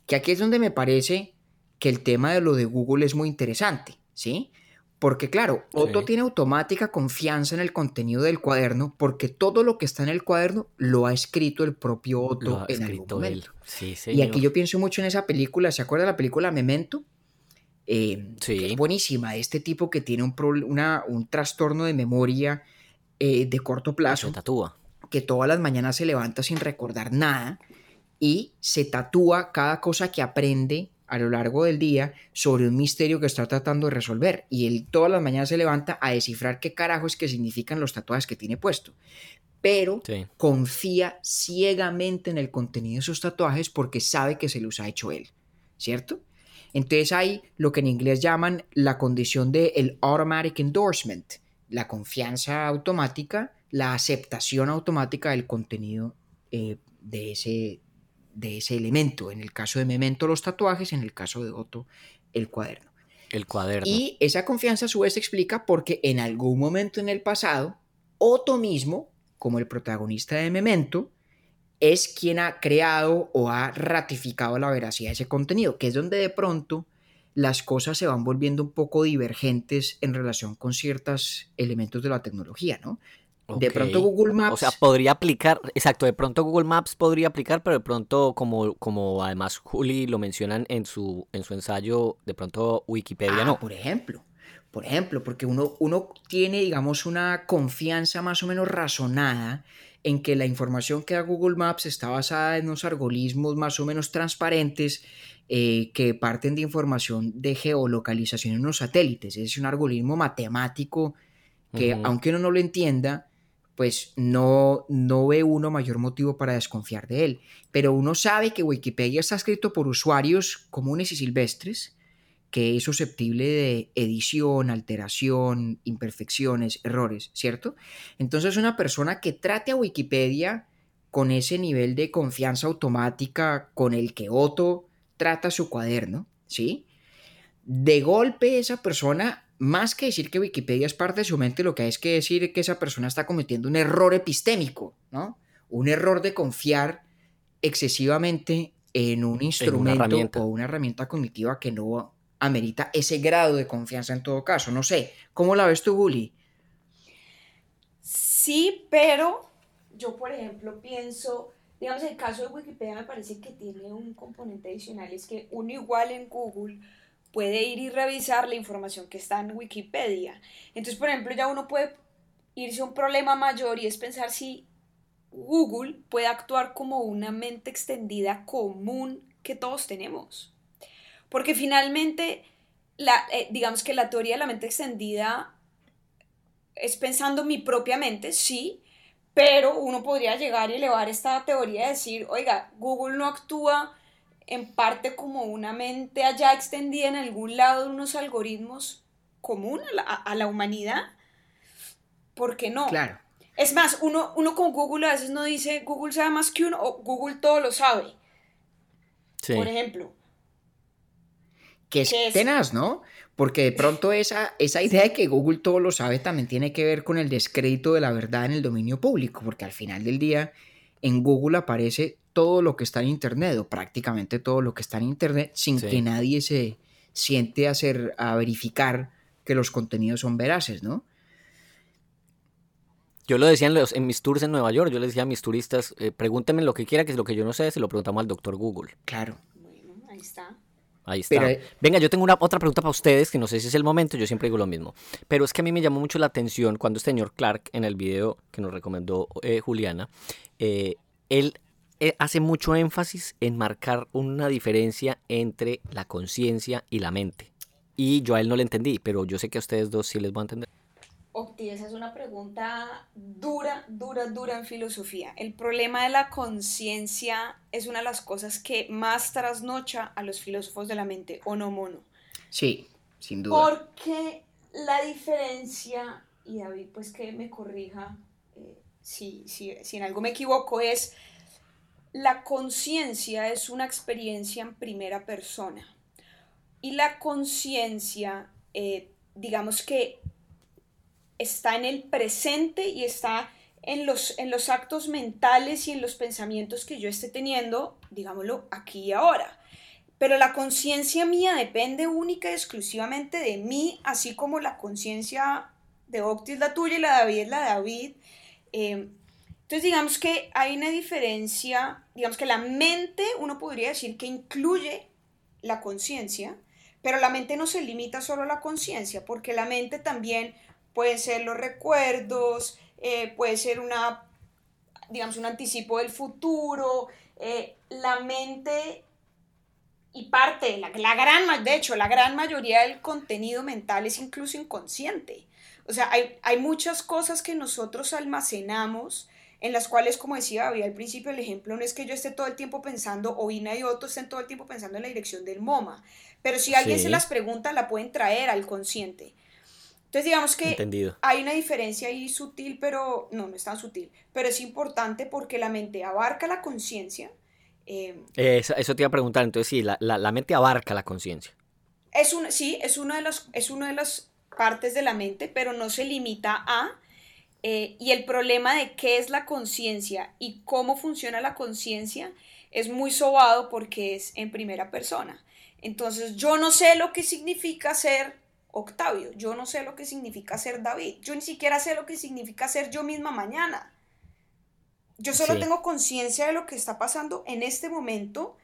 que aquí es donde me parece que el tema de lo de Google es muy interesante, ¿sí? Porque claro, Otto sí. tiene automática confianza en el contenido del cuaderno porque todo lo que está en el cuaderno lo ha escrito el propio Otto en algún momento. Sí, y aquí yo pienso mucho en esa película, ¿se acuerda de la película Memento? Eh, sí. Es buenísima, este tipo que tiene un, una, un trastorno de memoria eh, de corto plazo. Se tatúa. Que todas las mañanas se levanta sin recordar nada y se tatúa cada cosa que aprende a lo largo del día sobre un misterio que está tratando de resolver. Y él todas las mañanas se levanta a descifrar qué carajo es que significan los tatuajes que tiene puesto. Pero sí. confía ciegamente en el contenido de esos tatuajes porque sabe que se los ha hecho él, ¿cierto? Entonces hay lo que en inglés llaman la condición de el automatic endorsement, la confianza automática, la aceptación automática del contenido eh, de ese, de ese elemento. En el caso de Memento, los tatuajes, en el caso de Otto, el cuaderno. El cuaderno. Y esa confianza a su vez se explica porque en algún momento en el pasado, Otto mismo, como el protagonista de Memento, es quien ha creado o ha ratificado la veracidad de ese contenido, que es donde de pronto las cosas se van volviendo un poco divergentes en relación con ciertos elementos de la tecnología, ¿no? Okay. De pronto Google Maps. O sea, podría aplicar, exacto, de pronto Google Maps podría aplicar, pero de pronto, como, como además Juli lo mencionan en su, en su ensayo, de pronto Wikipedia ah, no. Por ejemplo, por ejemplo, porque uno, uno tiene, digamos, una confianza más o menos razonada en que la información que da Google Maps está basada en unos algoritmos más o menos transparentes eh, que parten de información de geolocalización en unos satélites. Es un algoritmo matemático que, uh -huh. aunque uno no lo entienda, pues no, no ve uno mayor motivo para desconfiar de él. Pero uno sabe que Wikipedia está escrito por usuarios comunes y silvestres, que es susceptible de edición, alteración, imperfecciones, errores, ¿cierto? Entonces una persona que trate a Wikipedia con ese nivel de confianza automática con el que Otto trata su cuaderno, ¿sí? De golpe esa persona más que decir que Wikipedia es parte de su mente, lo que hay es que decir que esa persona está cometiendo un error epistémico, ¿no? Un error de confiar excesivamente en un instrumento o una herramienta cognitiva que no amerita ese grado de confianza en todo caso. No sé, ¿cómo la ves tú, Guli? Sí, pero yo, por ejemplo, pienso, digamos, el caso de Wikipedia me parece que tiene un componente adicional, es que uno igual en Google puede ir y revisar la información que está en Wikipedia. Entonces, por ejemplo, ya uno puede irse a un problema mayor y es pensar si Google puede actuar como una mente extendida común que todos tenemos. Porque finalmente, la, eh, digamos que la teoría de la mente extendida es pensando mi propia mente, sí, pero uno podría llegar y elevar esta teoría y decir, oiga, Google no actúa en parte como una mente allá extendida en algún lado de unos algoritmos común a la, humanidad? ¿Por qué no? Claro. Es más, uno, uno con Google a veces no dice Google sabe más que uno o Google todo lo sabe. Sí. Por ejemplo. Que es, tenaz, ¿no? Porque de pronto esa, esa idea de que Google todo lo sabe también tiene que ver con el descrédito de la verdad en el dominio público, porque al final del día en Google aparece todo lo que está en Internet o prácticamente todo lo que está en Internet sin que nadie se siente a, hacer, a verificar que los contenidos son veraces, ¿no? Yo lo decía en, los, en mis tours en Nueva York, yo les decía a mis turistas, eh, pregúntenme lo que quiera, que es lo que yo no sé, se lo preguntamos al doctor Google. Claro. Bueno, ahí está. Ahí está. Venga, yo tengo una otra pregunta para ustedes, que no sé si es el momento, yo siempre digo lo mismo. Pero es que a mí me llamó mucho la atención cuando este señor Clark, en el video que nos recomendó eh, Juliana, eh, él eh, hace mucho énfasis en marcar una diferencia entre la conciencia y la mente. Y yo a él no le entendí, pero yo sé que a ustedes dos sí les voy a entender. Opti, esa es una pregunta dura, dura, dura en filosofía. El problema de la conciencia es una de las cosas que más trasnocha a los filósofos de la mente, o no mono. Sí, sin duda. Porque la diferencia, y David pues que me corrija eh, si, si, si en algo me equivoco, es la conciencia es una experiencia en primera persona. Y la conciencia, eh, digamos que está en el presente y está en los, en los actos mentales y en los pensamientos que yo esté teniendo, digámoslo, aquí y ahora. Pero la conciencia mía depende única y exclusivamente de mí, así como la conciencia de Octi es la tuya y la de David es la de David. Eh, entonces, digamos que hay una diferencia, digamos que la mente, uno podría decir que incluye la conciencia, pero la mente no se limita solo a la conciencia, porque la mente también puede ser los recuerdos, eh, puede ser una, digamos, un anticipo del futuro, eh, la mente y parte, la, la, gran, de hecho, la gran mayoría del contenido mental es incluso inconsciente. O sea, hay, hay muchas cosas que nosotros almacenamos en las cuales, como decía había al principio, el ejemplo no es que yo esté todo el tiempo pensando, o Ina y otros estén todo el tiempo pensando en la dirección del MoMA, pero si alguien se las pregunta, la pueden traer al consciente. Entonces, digamos que hay una diferencia ahí sutil, pero no, no es tan sutil, pero es importante porque la mente abarca la conciencia. Eh, eso, te iba a preguntar, entonces sí, la, la, mente abarca la conciencia. Es un, sí, es una, de las, es una de las partes de la mente, pero no se limita a eh, y el problema de qué es la conciencia y cómo funciona la conciencia es muy sobado porque es en primera persona. Entonces yo no sé lo que significa ser Octavio, yo no sé lo que significa ser David, yo ni siquiera sé lo que significa ser yo misma mañana. Yo solo tengo conciencia de lo que está pasando en este momento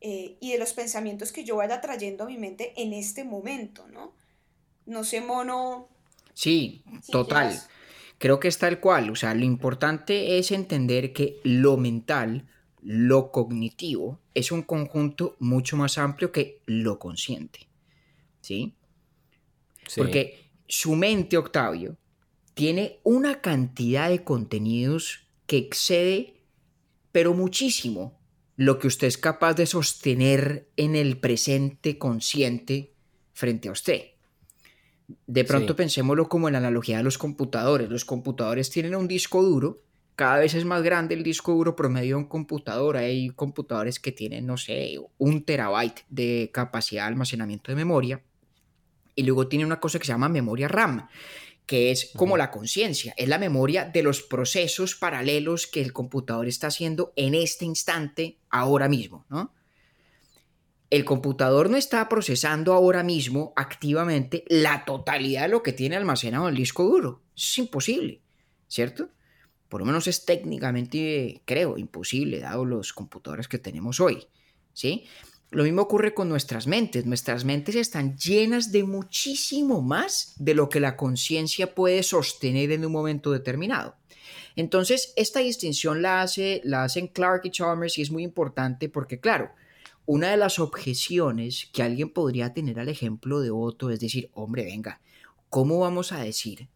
eh, y de los pensamientos que yo vaya trayendo a mi mente en este momento, ¿no? No sé, mono. Sí, total. Creo que es tal cual, o sea, lo importante es entender que lo mental, lo cognitivo, es un conjunto mucho más amplio que lo consciente. ¿Sí? Porque su mente, Octavio, tiene una cantidad de contenidos que excede, pero muchísimo, lo que usted es capaz de sostener en el presente consciente frente a usted. De pronto pensémoslo como en la analogía de los computadores. Los computadores tienen un disco duro, cada vez es más grande el disco duro promedio de un computador. Hay computadores que tienen, no sé, un terabyte de capacidad de almacenamiento de memoria. Y luego tiene una cosa que se llama memoria RAM, que es como la conciencia, es la memoria de los procesos paralelos que el computador está haciendo en este instante, ahora mismo, ¿no? El computador no está procesando ahora mismo activamente la totalidad de lo que tiene almacenado en el disco duro. Es imposible, ¿cierto? Por lo menos es técnicamente, creo, imposible, dado los computadores que tenemos hoy, ¿sí? Lo mismo ocurre con nuestras mentes. Nuestras mentes están llenas de muchísimo más de lo que la conciencia puede sostener en un momento determinado. Entonces, esta distinción la, hace, la hacen Clark y Chalmers y es muy importante porque, claro, una de las objeciones que alguien podría tener al ejemplo de Otto es decir, hombre, venga, ¿cómo vamos a decir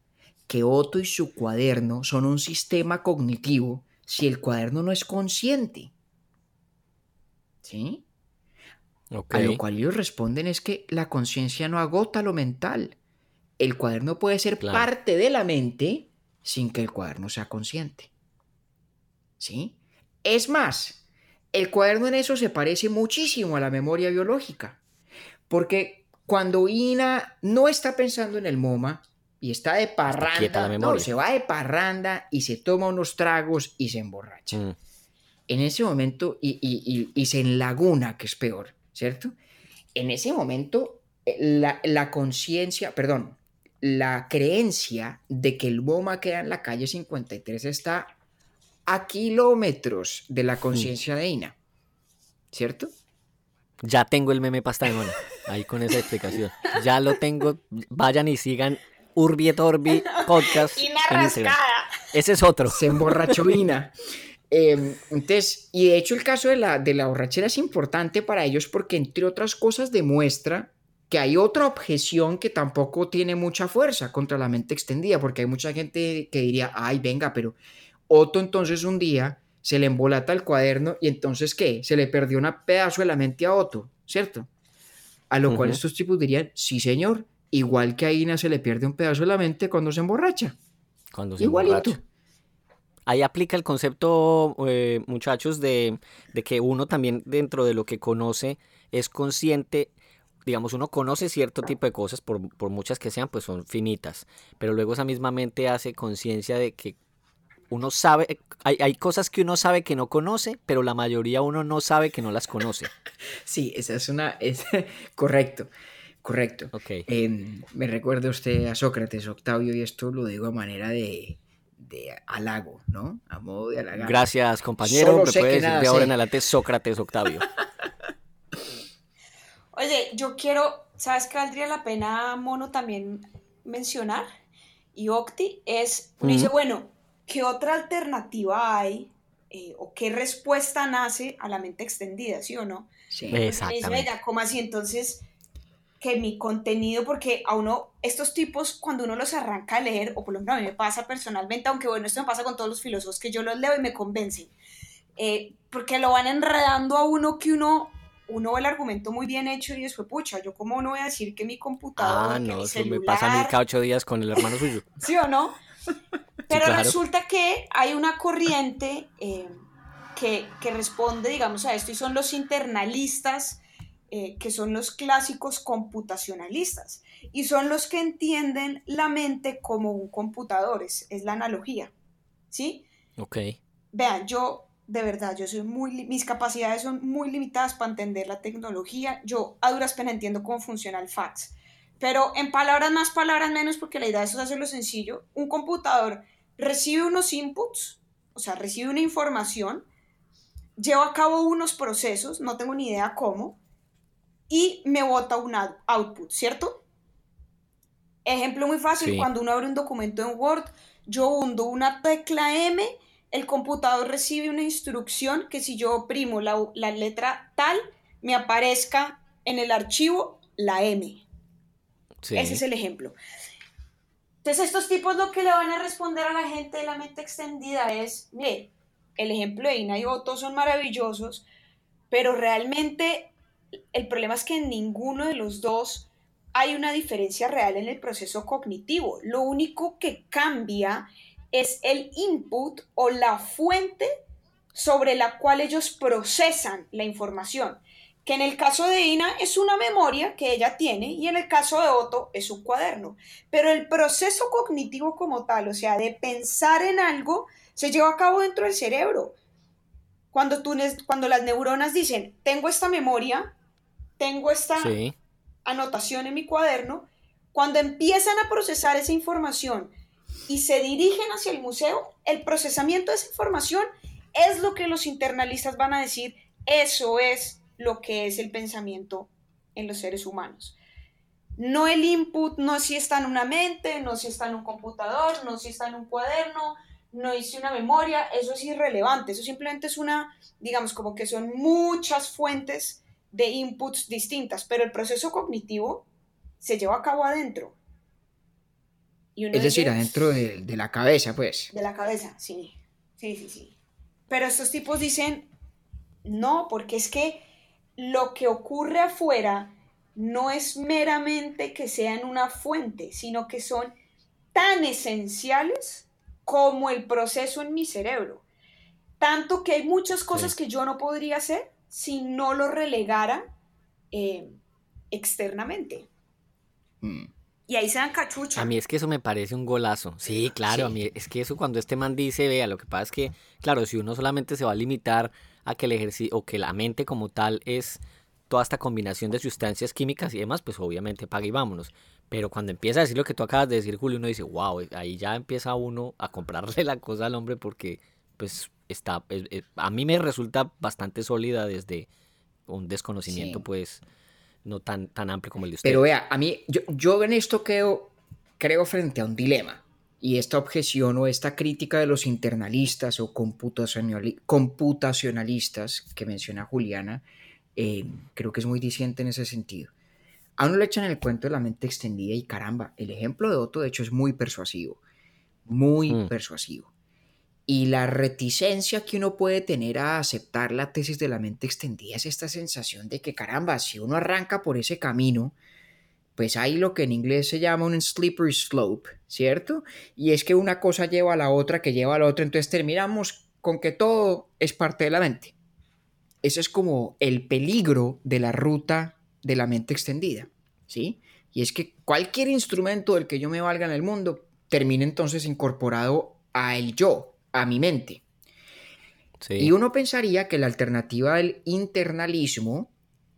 que Otto y su cuaderno son un sistema cognitivo si el cuaderno no es consciente? ¿Sí? A lo cual ellos responden es que la conciencia no agota lo mental. El cuaderno puede ser parte de la mente sin que el cuaderno sea consciente. ¿Sí? Es más, el cuaderno en eso se parece muchísimo a la memoria biológica. Porque cuando Ina no está pensando en el MoMA y está de parranda, no, se va de parranda y se toma unos tragos y se emborracha. Mm. En ese momento, y, y se enlaguna, que es peor ¿cierto? En ese momento, eh, la, conciencia, perdón, la creencia de que el BOMA queda en la calle 53 está a kilómetros de la conciencia de Ina, ¿cierto? Ya tengo el meme pasta de mano, ahí con esa explicación. Ya lo tengo, vayan y sigan Urbi et Orbi podcast. Ese es otro. Se emborrachó Ina. Em, entonces, y de hecho el caso de la, de la borrachera es importante para ellos porque entre otras cosas demuestra que hay otra objeción que tampoco tiene mucha fuerza contra la mente extendida, porque hay mucha gente que diría, ay, venga, pero Otto entonces un día se le embolata el cuaderno y entonces ¿qué? Se le perdió un pedazo de la mente a Otto, ¿cierto? A lo cual estos tipos dirían, sí señor, igual que a Ina se le pierde un pedazo de la mente cuando se emborracha. Cuando se Igualito. Ahí aplica el concepto, eh, muchachos, de, que uno también dentro de lo que conoce es consciente, digamos, uno conoce cierto tipo de cosas, por, muchas que sean, pues son finitas, pero luego esa misma mente hace conciencia de que uno sabe, hay, hay, cosas que uno sabe que no conoce, pero la mayoría uno no sabe que no las conoce. Sí, esa es una, es correcto. Correcto. Okay. Em, me recuerda usted a Sócrates, Octavio, y esto lo digo a manera de, de halago, ¿no? A modo de halagar. Gracias, compañero. Me puedes decir de ahora en adelante Sócrates Octavio. Oye, yo quiero, ¿sabes qué valdría la pena, Mono, también mencionar? Y Octi es, dice, bueno, ¿qué otra alternativa hay eh, o qué respuesta nace a la mente extendida, ¿sí o no? Sí, exactamente. ¿cómo así? Entonces, que mi contenido, porque a uno, estos tipos, cuando uno los arranca a leer, o por lo menos a mí me pasa personalmente, aunque bueno, esto me pasa con todos los filósofos, que yo los leo y me convencen, eh, porque lo van enredando a uno que uno, uno ve el argumento muy bien hecho y después, pucha, yo cómo no voy a decir que mi computadora, ah, no, mi eso me pasa a mí cada ocho días con el hermano suyo. ¿Sí o no? Pero resulta que hay una corriente eh, que, que responde, digamos, a esto y son los internalistas, eh, que son los clásicos computacionalistas y son los que entienden la mente como un computador, es, la analogía, ¿sí? Ok. Vean, yo de verdad, yo soy muy, mis capacidades son muy limitadas para entender la tecnología, yo a duras penas entiendo cómo funciona el fax, pero en palabras más, palabras menos, porque la idea es hacerlo sencillo, un computador recibe unos inputs, o sea, recibe una información, lleva a cabo unos procesos, no tengo ni idea cómo, y me bota un output, ¿cierto? Ejemplo muy fácil, cuando uno abre un documento en Word, yo hundo una tecla M, el computador recibe una instrucción que si yo oprimo la, letra tal, me aparezca en el archivo la M. Ese es el ejemplo. Entonces estos tipos lo que le van a responder a la gente de la mente extendida es, mire, el ejemplo de Ina y Otto son maravillosos, pero realmente el problema es que en ninguno de los dos hay una diferencia real en el proceso cognitivo. Lo único que cambia es el input o la fuente sobre la cual ellos procesan la información, que en el caso de Ina es una memoria que ella tiene y en el caso de Otto es un cuaderno. Pero el proceso cognitivo como tal, o sea, de pensar en algo, se lleva a cabo dentro del cerebro. Cuando, tú, cuando las neuronas dicen, tengo esta memoria, tengo esta anotación en mi cuaderno, cuando empiezan a procesar esa información y se dirigen hacia el museo, el procesamiento de esa información es lo que los internalistas van a decir, eso es lo que es el pensamiento en los seres humanos. No el input, no si está en una mente, no si está en un computador, no si está en un cuaderno, no hice una memoria, eso es irrelevante, eso simplemente es una, digamos, como que son muchas fuentes de inputs distintas, pero el proceso cognitivo se lleva a cabo adentro. es decir, adentro de, de, la cabeza, pues. De la cabeza, sí. Sí, sí, sí. Pero estos tipos dicen, no, porque es que lo que ocurre afuera no es meramente que sean una fuente, sino que son tan esenciales como el proceso en mi cerebro. Tanto que hay muchas cosas que yo no podría hacer si no lo relegara eh, externamente. Mm. Y ahí se dan cachucha. A mí es que eso me parece un golazo. Sí, claro, a mí es que eso cuando este man dice, vea, lo que pasa es que, claro, si uno solamente se va a limitar a que el ejercicio o que la mente como tal es toda esta combinación de sustancias químicas y demás, pues obviamente paga y vámonos. Pero cuando empieza a decir lo que tú acabas de decir, Julio, uno dice, wow, ahí ya empieza uno a comprarle la cosa al hombre porque pues está, eh, a mí me resulta bastante sólida desde un desconocimiento pues no tan, tan amplio como el de usted. Pero vea, a mí, yo, yo en esto creo, creo frente a un dilema. Y esta objeción o esta crítica de los internalistas o computacionalistas que menciona Juliana, eh, creo que es muy diciente en ese sentido. A uno le echan el cuento de la mente extendida y caramba, el ejemplo de Otto de hecho es muy persuasivo, muy mm. persuasivo. Y la reticencia que uno puede tener a aceptar la tesis de la mente extendida es esta sensación de que caramba, si uno arranca por ese camino, pues hay lo que en inglés se llama un slippery slope, ¿cierto? Y es que una cosa lleva a la otra, que lleva a la otra, entonces terminamos con que todo es parte de la mente. Eso es como el peligro de la ruta de la mente extendida, ¿sí? Y es que cualquier instrumento del que yo me valga en el mundo termina entonces incorporado a el yo, a mi mente. Y uno pensaría que la alternativa del internalismo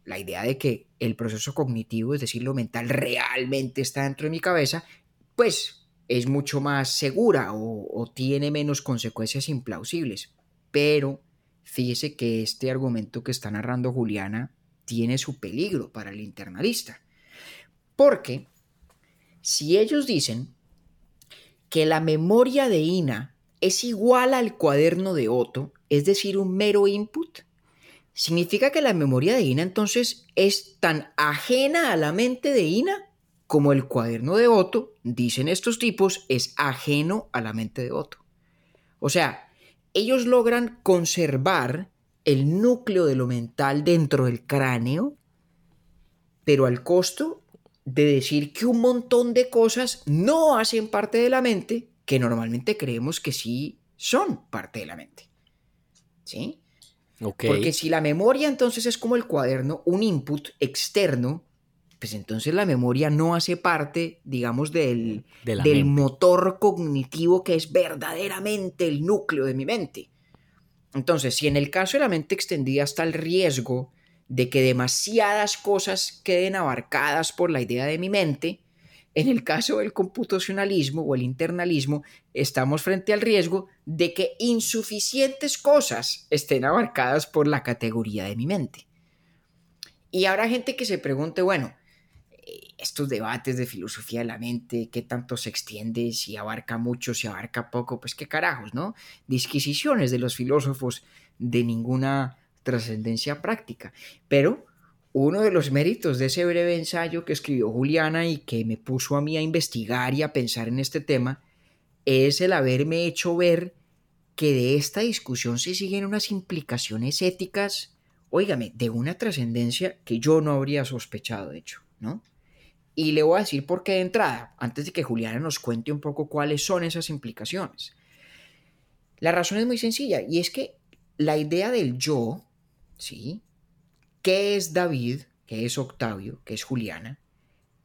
la idea de que el proceso cognitivo, es decir, lo mental, realmente está dentro de mi cabeza, pues es mucho más segura o, tiene menos consecuencias implausibles. Pero fíjese que este argumento que está narrando Juliana tiene su peligro para el internalista. Porque si ellos dicen que la memoria de Ina es igual al cuaderno de Otto, es decir, un mero input, Significa que la memoria de Ina entonces es tan ajena a la mente de Ina como el cuaderno de Otto, dicen estos tipos, es ajeno a la mente de Otto. O sea, ellos logran conservar el núcleo de lo mental dentro del cráneo, pero al costo de decir que un montón de cosas no hacen parte de la mente que normalmente creemos que sí son parte de la mente. ¿Sí? Porque si la memoria entonces es como el cuaderno, un input externo, pues entonces la memoria no hace parte, digamos, del, del motor cognitivo que es verdaderamente el núcleo de mi mente. Entonces, si en el caso de la mente extendida está el riesgo de que demasiadas cosas queden abarcadas por la idea de mi mente, en el caso del computacionalismo o el internalismo, estamos frente al riesgo de que insuficientes cosas estén abarcadas por la categoría de mi mente. Y habrá gente que se pregunte, bueno, estos debates de filosofía de la mente, qué tanto se extiende, si abarca mucho, si abarca poco, pues qué carajos, ¿no? Disquisiciones de los filósofos de ninguna trascendencia práctica. Pero uno de los méritos de ese breve ensayo que escribió Juliana y que me puso a mí a investigar y a pensar en este tema es el haberme hecho ver que de esta discusión se siguen unas implicaciones éticas, óigame, de una trascendencia que yo no habría sospechado, de hecho, ¿no? Y le voy a decir por qué de entrada, antes de que Juliana nos cuente un poco cuáles son esas implicaciones. La razón es muy sencilla y es que la idea del yo, ¿sí? ¿Qué es David? ¿Qué es Octavio? ¿Qué es Juliana?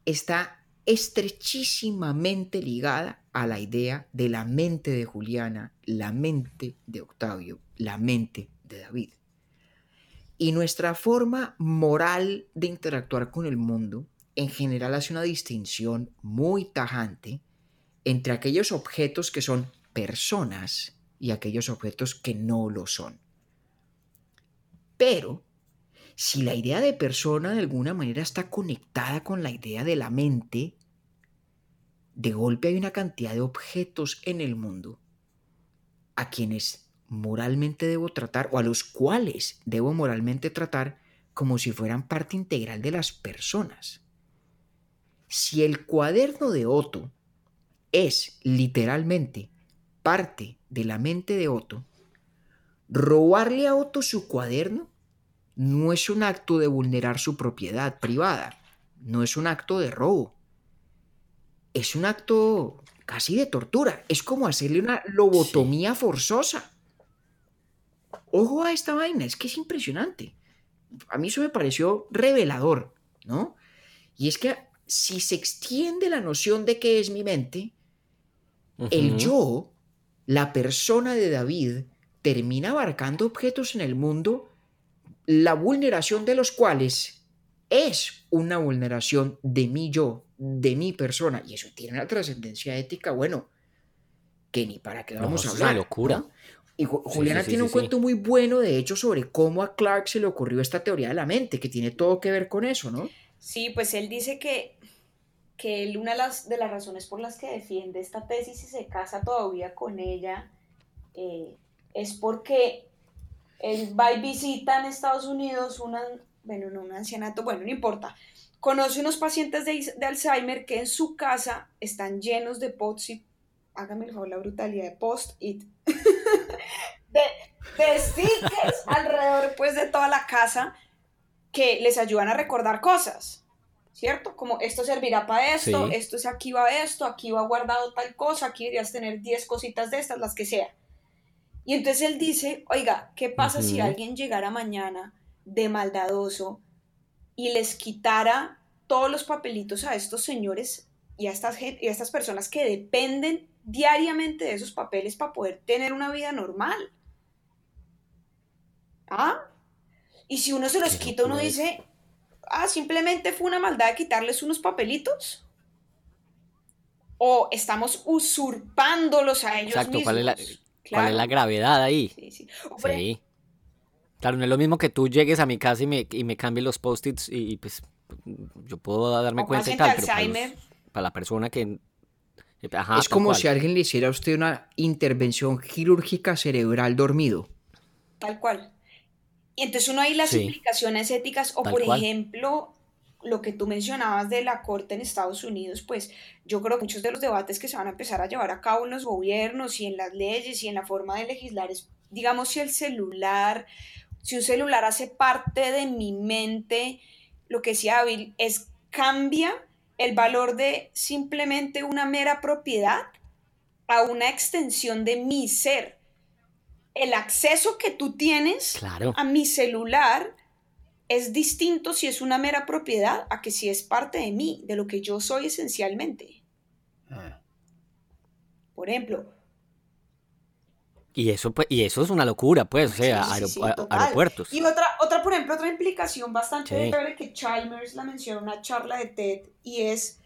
Está estrechísimamente ligada a la idea de la mente de Juliana, la mente de Octavio, la mente de David. Y nuestra forma moral de interactuar con el mundo en general hace una distinción muy tajante entre aquellos objetos que son personas y aquellos objetos que no lo son. Pero, si la idea de persona de alguna manera está conectada con la idea de la mente, de golpe hay una cantidad de objetos en el mundo a quienes moralmente debo tratar o a los cuales debo moralmente tratar como si fueran parte integral de las personas. Si el cuaderno de Otto es literalmente parte de la mente de Otto, robarle a Otto su cuaderno no es un acto de vulnerar su propiedad privada, no es un acto de robo, es un acto casi de tortura, es como hacerle una lobotomía forzosa. Ojo a esta vaina, es que es impresionante. A mí eso me pareció revelador, ¿no? Y es que si se extiende la noción de qué es mi mente, el yo, la persona de David, termina abarcando objetos en el mundo, la vulneración de los cuales es una vulneración de mi yo, de mi persona, y eso tiene una trascendencia ética, bueno, que ni para qué vamos a hablar. Es una locura. Y Juliana tiene un cuento muy bueno, de hecho, sobre cómo a Clark se le ocurrió esta teoría de la mente, que tiene todo que ver con eso, ¿no? Sí, pues él dice que que una de las, de las razones por las que defiende esta tesis y se casa todavía con ella eh, es porque él va y visita en Estados Unidos una, bueno, no un ancianato, bueno, no importa, conoce unos pacientes de, de Alzheimer que en su casa están llenos de post y hágame el favor la brutalidad de post-it, de, de stickers alrededor pues de toda la casa que les ayudan a recordar cosas. ¿cierto? Como esto servirá para esto, esto es aquí va esto, aquí va guardado tal cosa, aquí deberías tener 10 cositas de estas, las que sea. Y entonces él dice, oiga, ¿qué pasa si alguien llegara mañana de maldadoso y les quitara todos los papelitos a estos señores y a estas, y a estas personas que dependen diariamente de esos papeles para poder tener una vida normal? ¿Ah? Y si uno se los quita, uno dice, ah, simplemente fue una maldad de quitarles unos papelitos. O estamos usurpándolos a ellos Exacto, mismos. ¿cuál es, la, ¿cuál es la gravedad ahí? Sí, sí. sí. Claro, no es lo mismo que tú llegues a mi casa y me, y me cambies los post-its y, pues yo puedo darme cuenta y tal, pero para, la persona que... es como si alguien le hiciera a usted una intervención quirúrgica cerebral dormido. Tal cual. Y entonces uno ahí las implicaciones éticas, o por ejemplo, lo que tú mencionabas de la corte en Estados Unidos, pues yo creo que muchos de los debates que se van a empezar a llevar a cabo en los gobiernos y en las leyes y en la forma de legislar es, digamos, si el celular, si un celular hace parte de mi mente, lo que decía Bill, es cambia el valor de simplemente una mera propiedad a una extensión de mi ser. El acceso que tú tienes a mi celular es distinto si es una mera propiedad a que si es parte de mí, de lo que yo soy esencialmente. Ah. Por ejemplo. Y eso, pues, y eso es una locura, pues, o sea, aeropuertos. Y otra, otra, por ejemplo, otra implicación bastante sí. que Chalmers la menciona en una charla de TED, y es,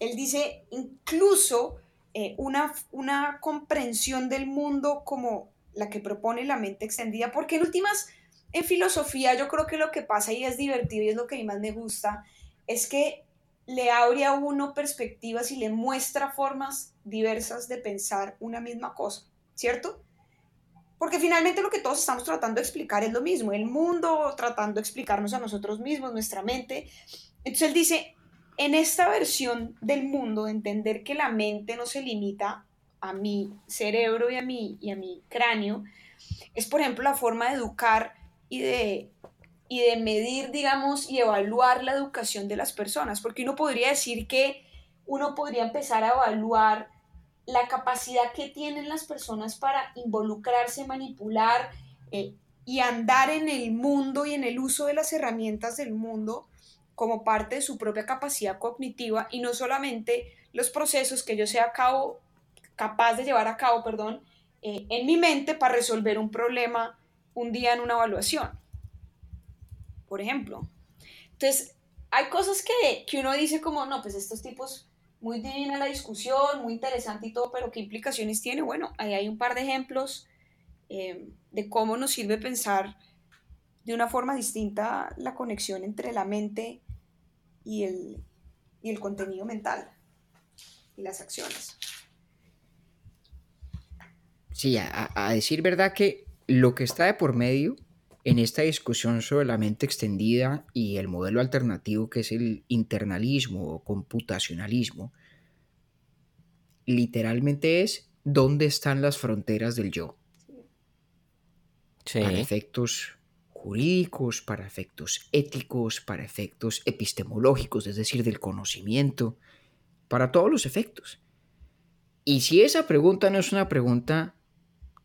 él dice, incluso eh, una, una comprensión del mundo como la que propone la mente extendida, porque en últimas, en filosofía yo creo que lo que pasa y es divertido y es lo que a mí más me gusta, es que le abre a uno perspectivas y le muestra formas diversas de pensar una misma cosa, ¿cierto? porque finalmente lo que todos estamos tratando de explicar es lo mismo, el mundo tratando de explicarnos a nosotros mismos, nuestra mente. Entonces él dice, en esta versión del mundo, entender que la mente no se limita a mi cerebro y a mi, y a mi cráneo, es por ejemplo la forma de educar y de, y de medir, digamos, y evaluar la educación de las personas, porque uno podría decir que uno podría empezar a evaluar la capacidad que tienen las personas para involucrarse, manipular eh, y andar en el mundo y en el uso de las herramientas del mundo como parte de su propia capacidad cognitiva y no solamente los procesos que yo sea capaz de llevar a cabo, perdón, eh, en mi mente para resolver un problema un día en una evaluación, por ejemplo. Entonces, hay cosas que, que uno dice como, no, pues estos tipos muy divina la discusión, muy interesante y todo, pero ¿qué implicaciones tiene? Bueno, ahí hay un par de ejemplos eh, de cómo nos sirve pensar de una forma distinta la conexión entre la mente y el, y el contenido mental y las acciones. Sí, a, a, decir verdad que lo que está de por medio en esta discusión sobre la mente extendida y el modelo alternativo que es el internalismo o computacionalismo, literalmente es dónde están las fronteras del yo. Para efectos jurídicos, para efectos éticos, para efectos epistemológicos, es decir, del conocimiento, para todos los efectos. Y si esa pregunta no es una pregunta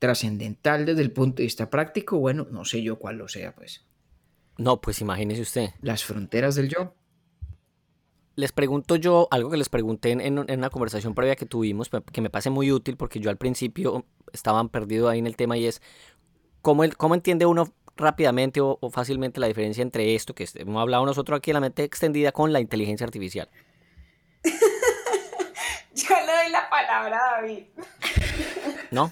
trascendental desde el punto de vista práctico, bueno, no sé yo cuál lo sea, pues. No, pues imagínese usted. Las fronteras del yo. Les pregunto yo algo que les pregunté en, una conversación previa que tuvimos, que me parece muy útil porque yo al principio estaba perdido ahí en el tema y es, ¿cómo, el, cómo entiende uno rápidamente o, fácilmente la diferencia entre esto que hemos hablado nosotros aquí en la mente extendida con la inteligencia artificial? yo le doy la palabra a David. ¿No?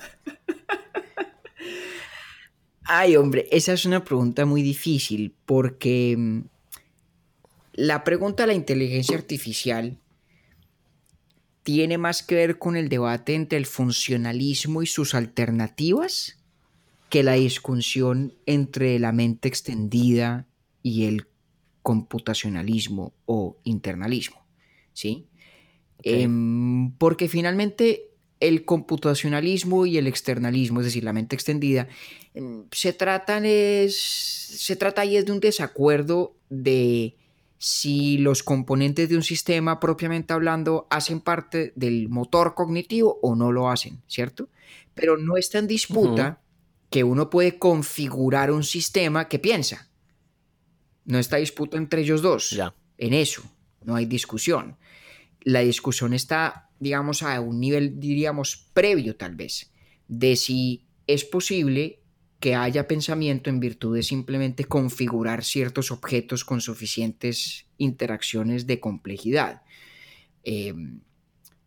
Ay, hombre, esa es una pregunta muy difícil porque mm, la pregunta de la inteligencia artificial tiene más que ver con el debate entre el funcionalismo y sus alternativas que la discusión entre la mente extendida y el computacionalismo o internalismo, ¿sí? Em, porque finalmente el computacionalismo y el externalismo, es decir, la mente extendida, em, se tratan es, se trata ahí es de un desacuerdo de si los componentes de un sistema propiamente hablando hacen parte del motor cognitivo o no lo hacen, ¿cierto? Pero no está en disputa que uno puede configurar un sistema que piensa. No está disputa entre ellos dos. Ya. En eso, no hay discusión. La discusión está digamos, a un nivel, diríamos, previo tal vez, de si es posible que haya pensamiento en virtud de simplemente configurar ciertos objetos con suficientes interacciones de complejidad. Em,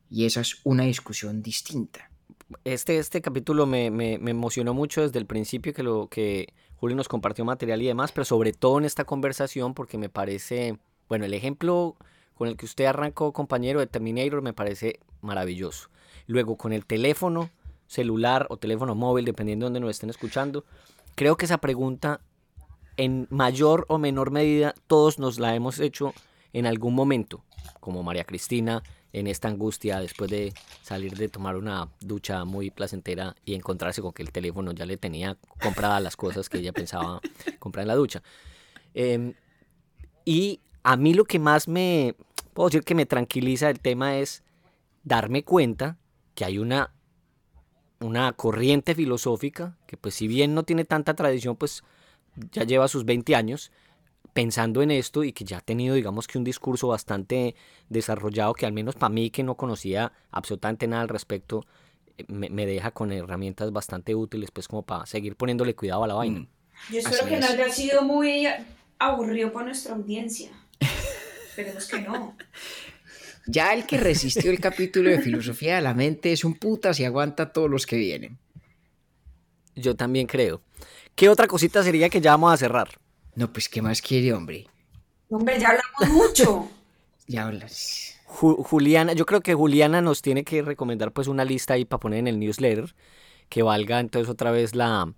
y esa es una discusión distinta. Este, este capítulo me, me, emocionó mucho desde el principio que, lo, que Julio nos compartió material y demás, pero sobre todo en esta conversación porque me parece, bueno, el ejemplo con el que usted arrancó, compañero, de Terminator, me parece maravilloso. Luego, con el teléfono celular o teléfono móvil, dependiendo de donde nos estén escuchando, creo que esa pregunta, en mayor o menor medida, todos nos la hemos hecho en algún momento, como María Cristina, en esta angustia después de salir de tomar una ducha muy placentera y encontrarse con que el teléfono ya le tenía compradas las cosas que ella pensaba comprar en la ducha. Em, y a mí lo que más me, puedo decir que me tranquiliza el tema es darme cuenta que hay una, una corriente filosófica que pues si bien no tiene tanta tradición, pues ya lleva sus 20 años pensando en esto y que ya ha tenido digamos que un discurso bastante desarrollado que al menos para mí que no conocía absolutamente nada al respecto eh, me, deja con herramientas bastante útiles pues como para seguir poniéndole cuidado a la vaina. Yo espero que no haya sido muy aburrido para nuestra audiencia. Esperemos que no. Ya el que resistió el capítulo de filosofía de la mente es un puta si aguanta todos los que vienen. Yo también creo. ¿Qué otra cosita sería que ya vamos a cerrar? No, pues ¿qué más quiere, hombre? Hombre, ya hablamos mucho. ya hablas. Juliana, yo creo que Juliana nos tiene que recomendar pues una lista ahí para poner en el newsletter que valga entonces otra vez la,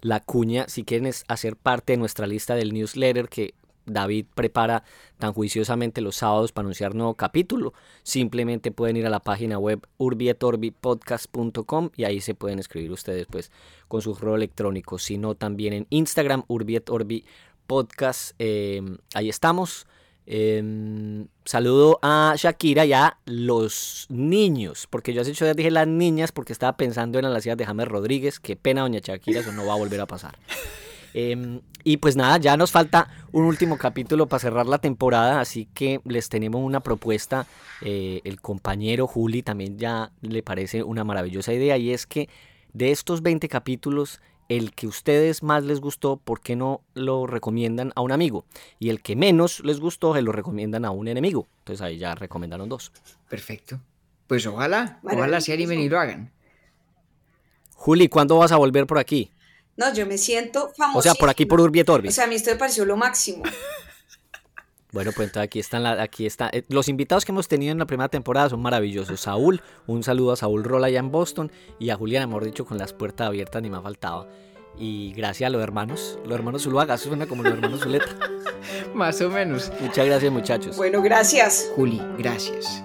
la cuña si quieren hacer parte de nuestra lista del newsletter que David prepara tan juiciosamente los sábados para anunciar nuevo capítulo, simplemente pueden ir a la página web urbietorbipodcast.com y ahí se pueden escribir ustedes pues con su correo electrónico, sino también en Instagram urbietorbi.podcast, eh, ahí estamos. Em, saludo a Shakira y a los niños, porque yo hace ocho días dije las niñas porque estaba pensando en la ciudad de James Rodríguez. Qué pena, doña Shakira, eso no va a volver a pasar. Em, y pues nada, ya nos falta un último capítulo para cerrar la temporada, así que les tenemos una propuesta. Eh, el compañero Juli también ya le parece una maravillosa idea y es que de estos 20 capítulos, el que ustedes más les gustó, ¿por qué no lo recomiendan a un amigo? Y el que menos les gustó, se lo recomiendan a un enemigo. Entonces ahí ya recomendaron dos. Perfecto. Pues ojalá, ojalá se animen y lo hagan. Juli, ¿cuándo vas a volver por aquí? No, yo me siento famoso. O sea, por aquí por Urbietorbi. O sea, a mí esto me pareció lo máximo. Bueno, pues entonces aquí están, la, aquí está. Eh, los invitados que hemos tenido en la primera temporada son maravillosos. Saúl, un saludo a Saúl Rola allá en Boston y a Julián, hemos dicho, con las puertas abiertas ni me ha faltado. Y gracias a los hermanos, los hermanos Zuluaga, eso suena como los hermanos Zuleta. Más o menos. Muchas gracias, muchachos. Bueno, gracias. Juli, gracias.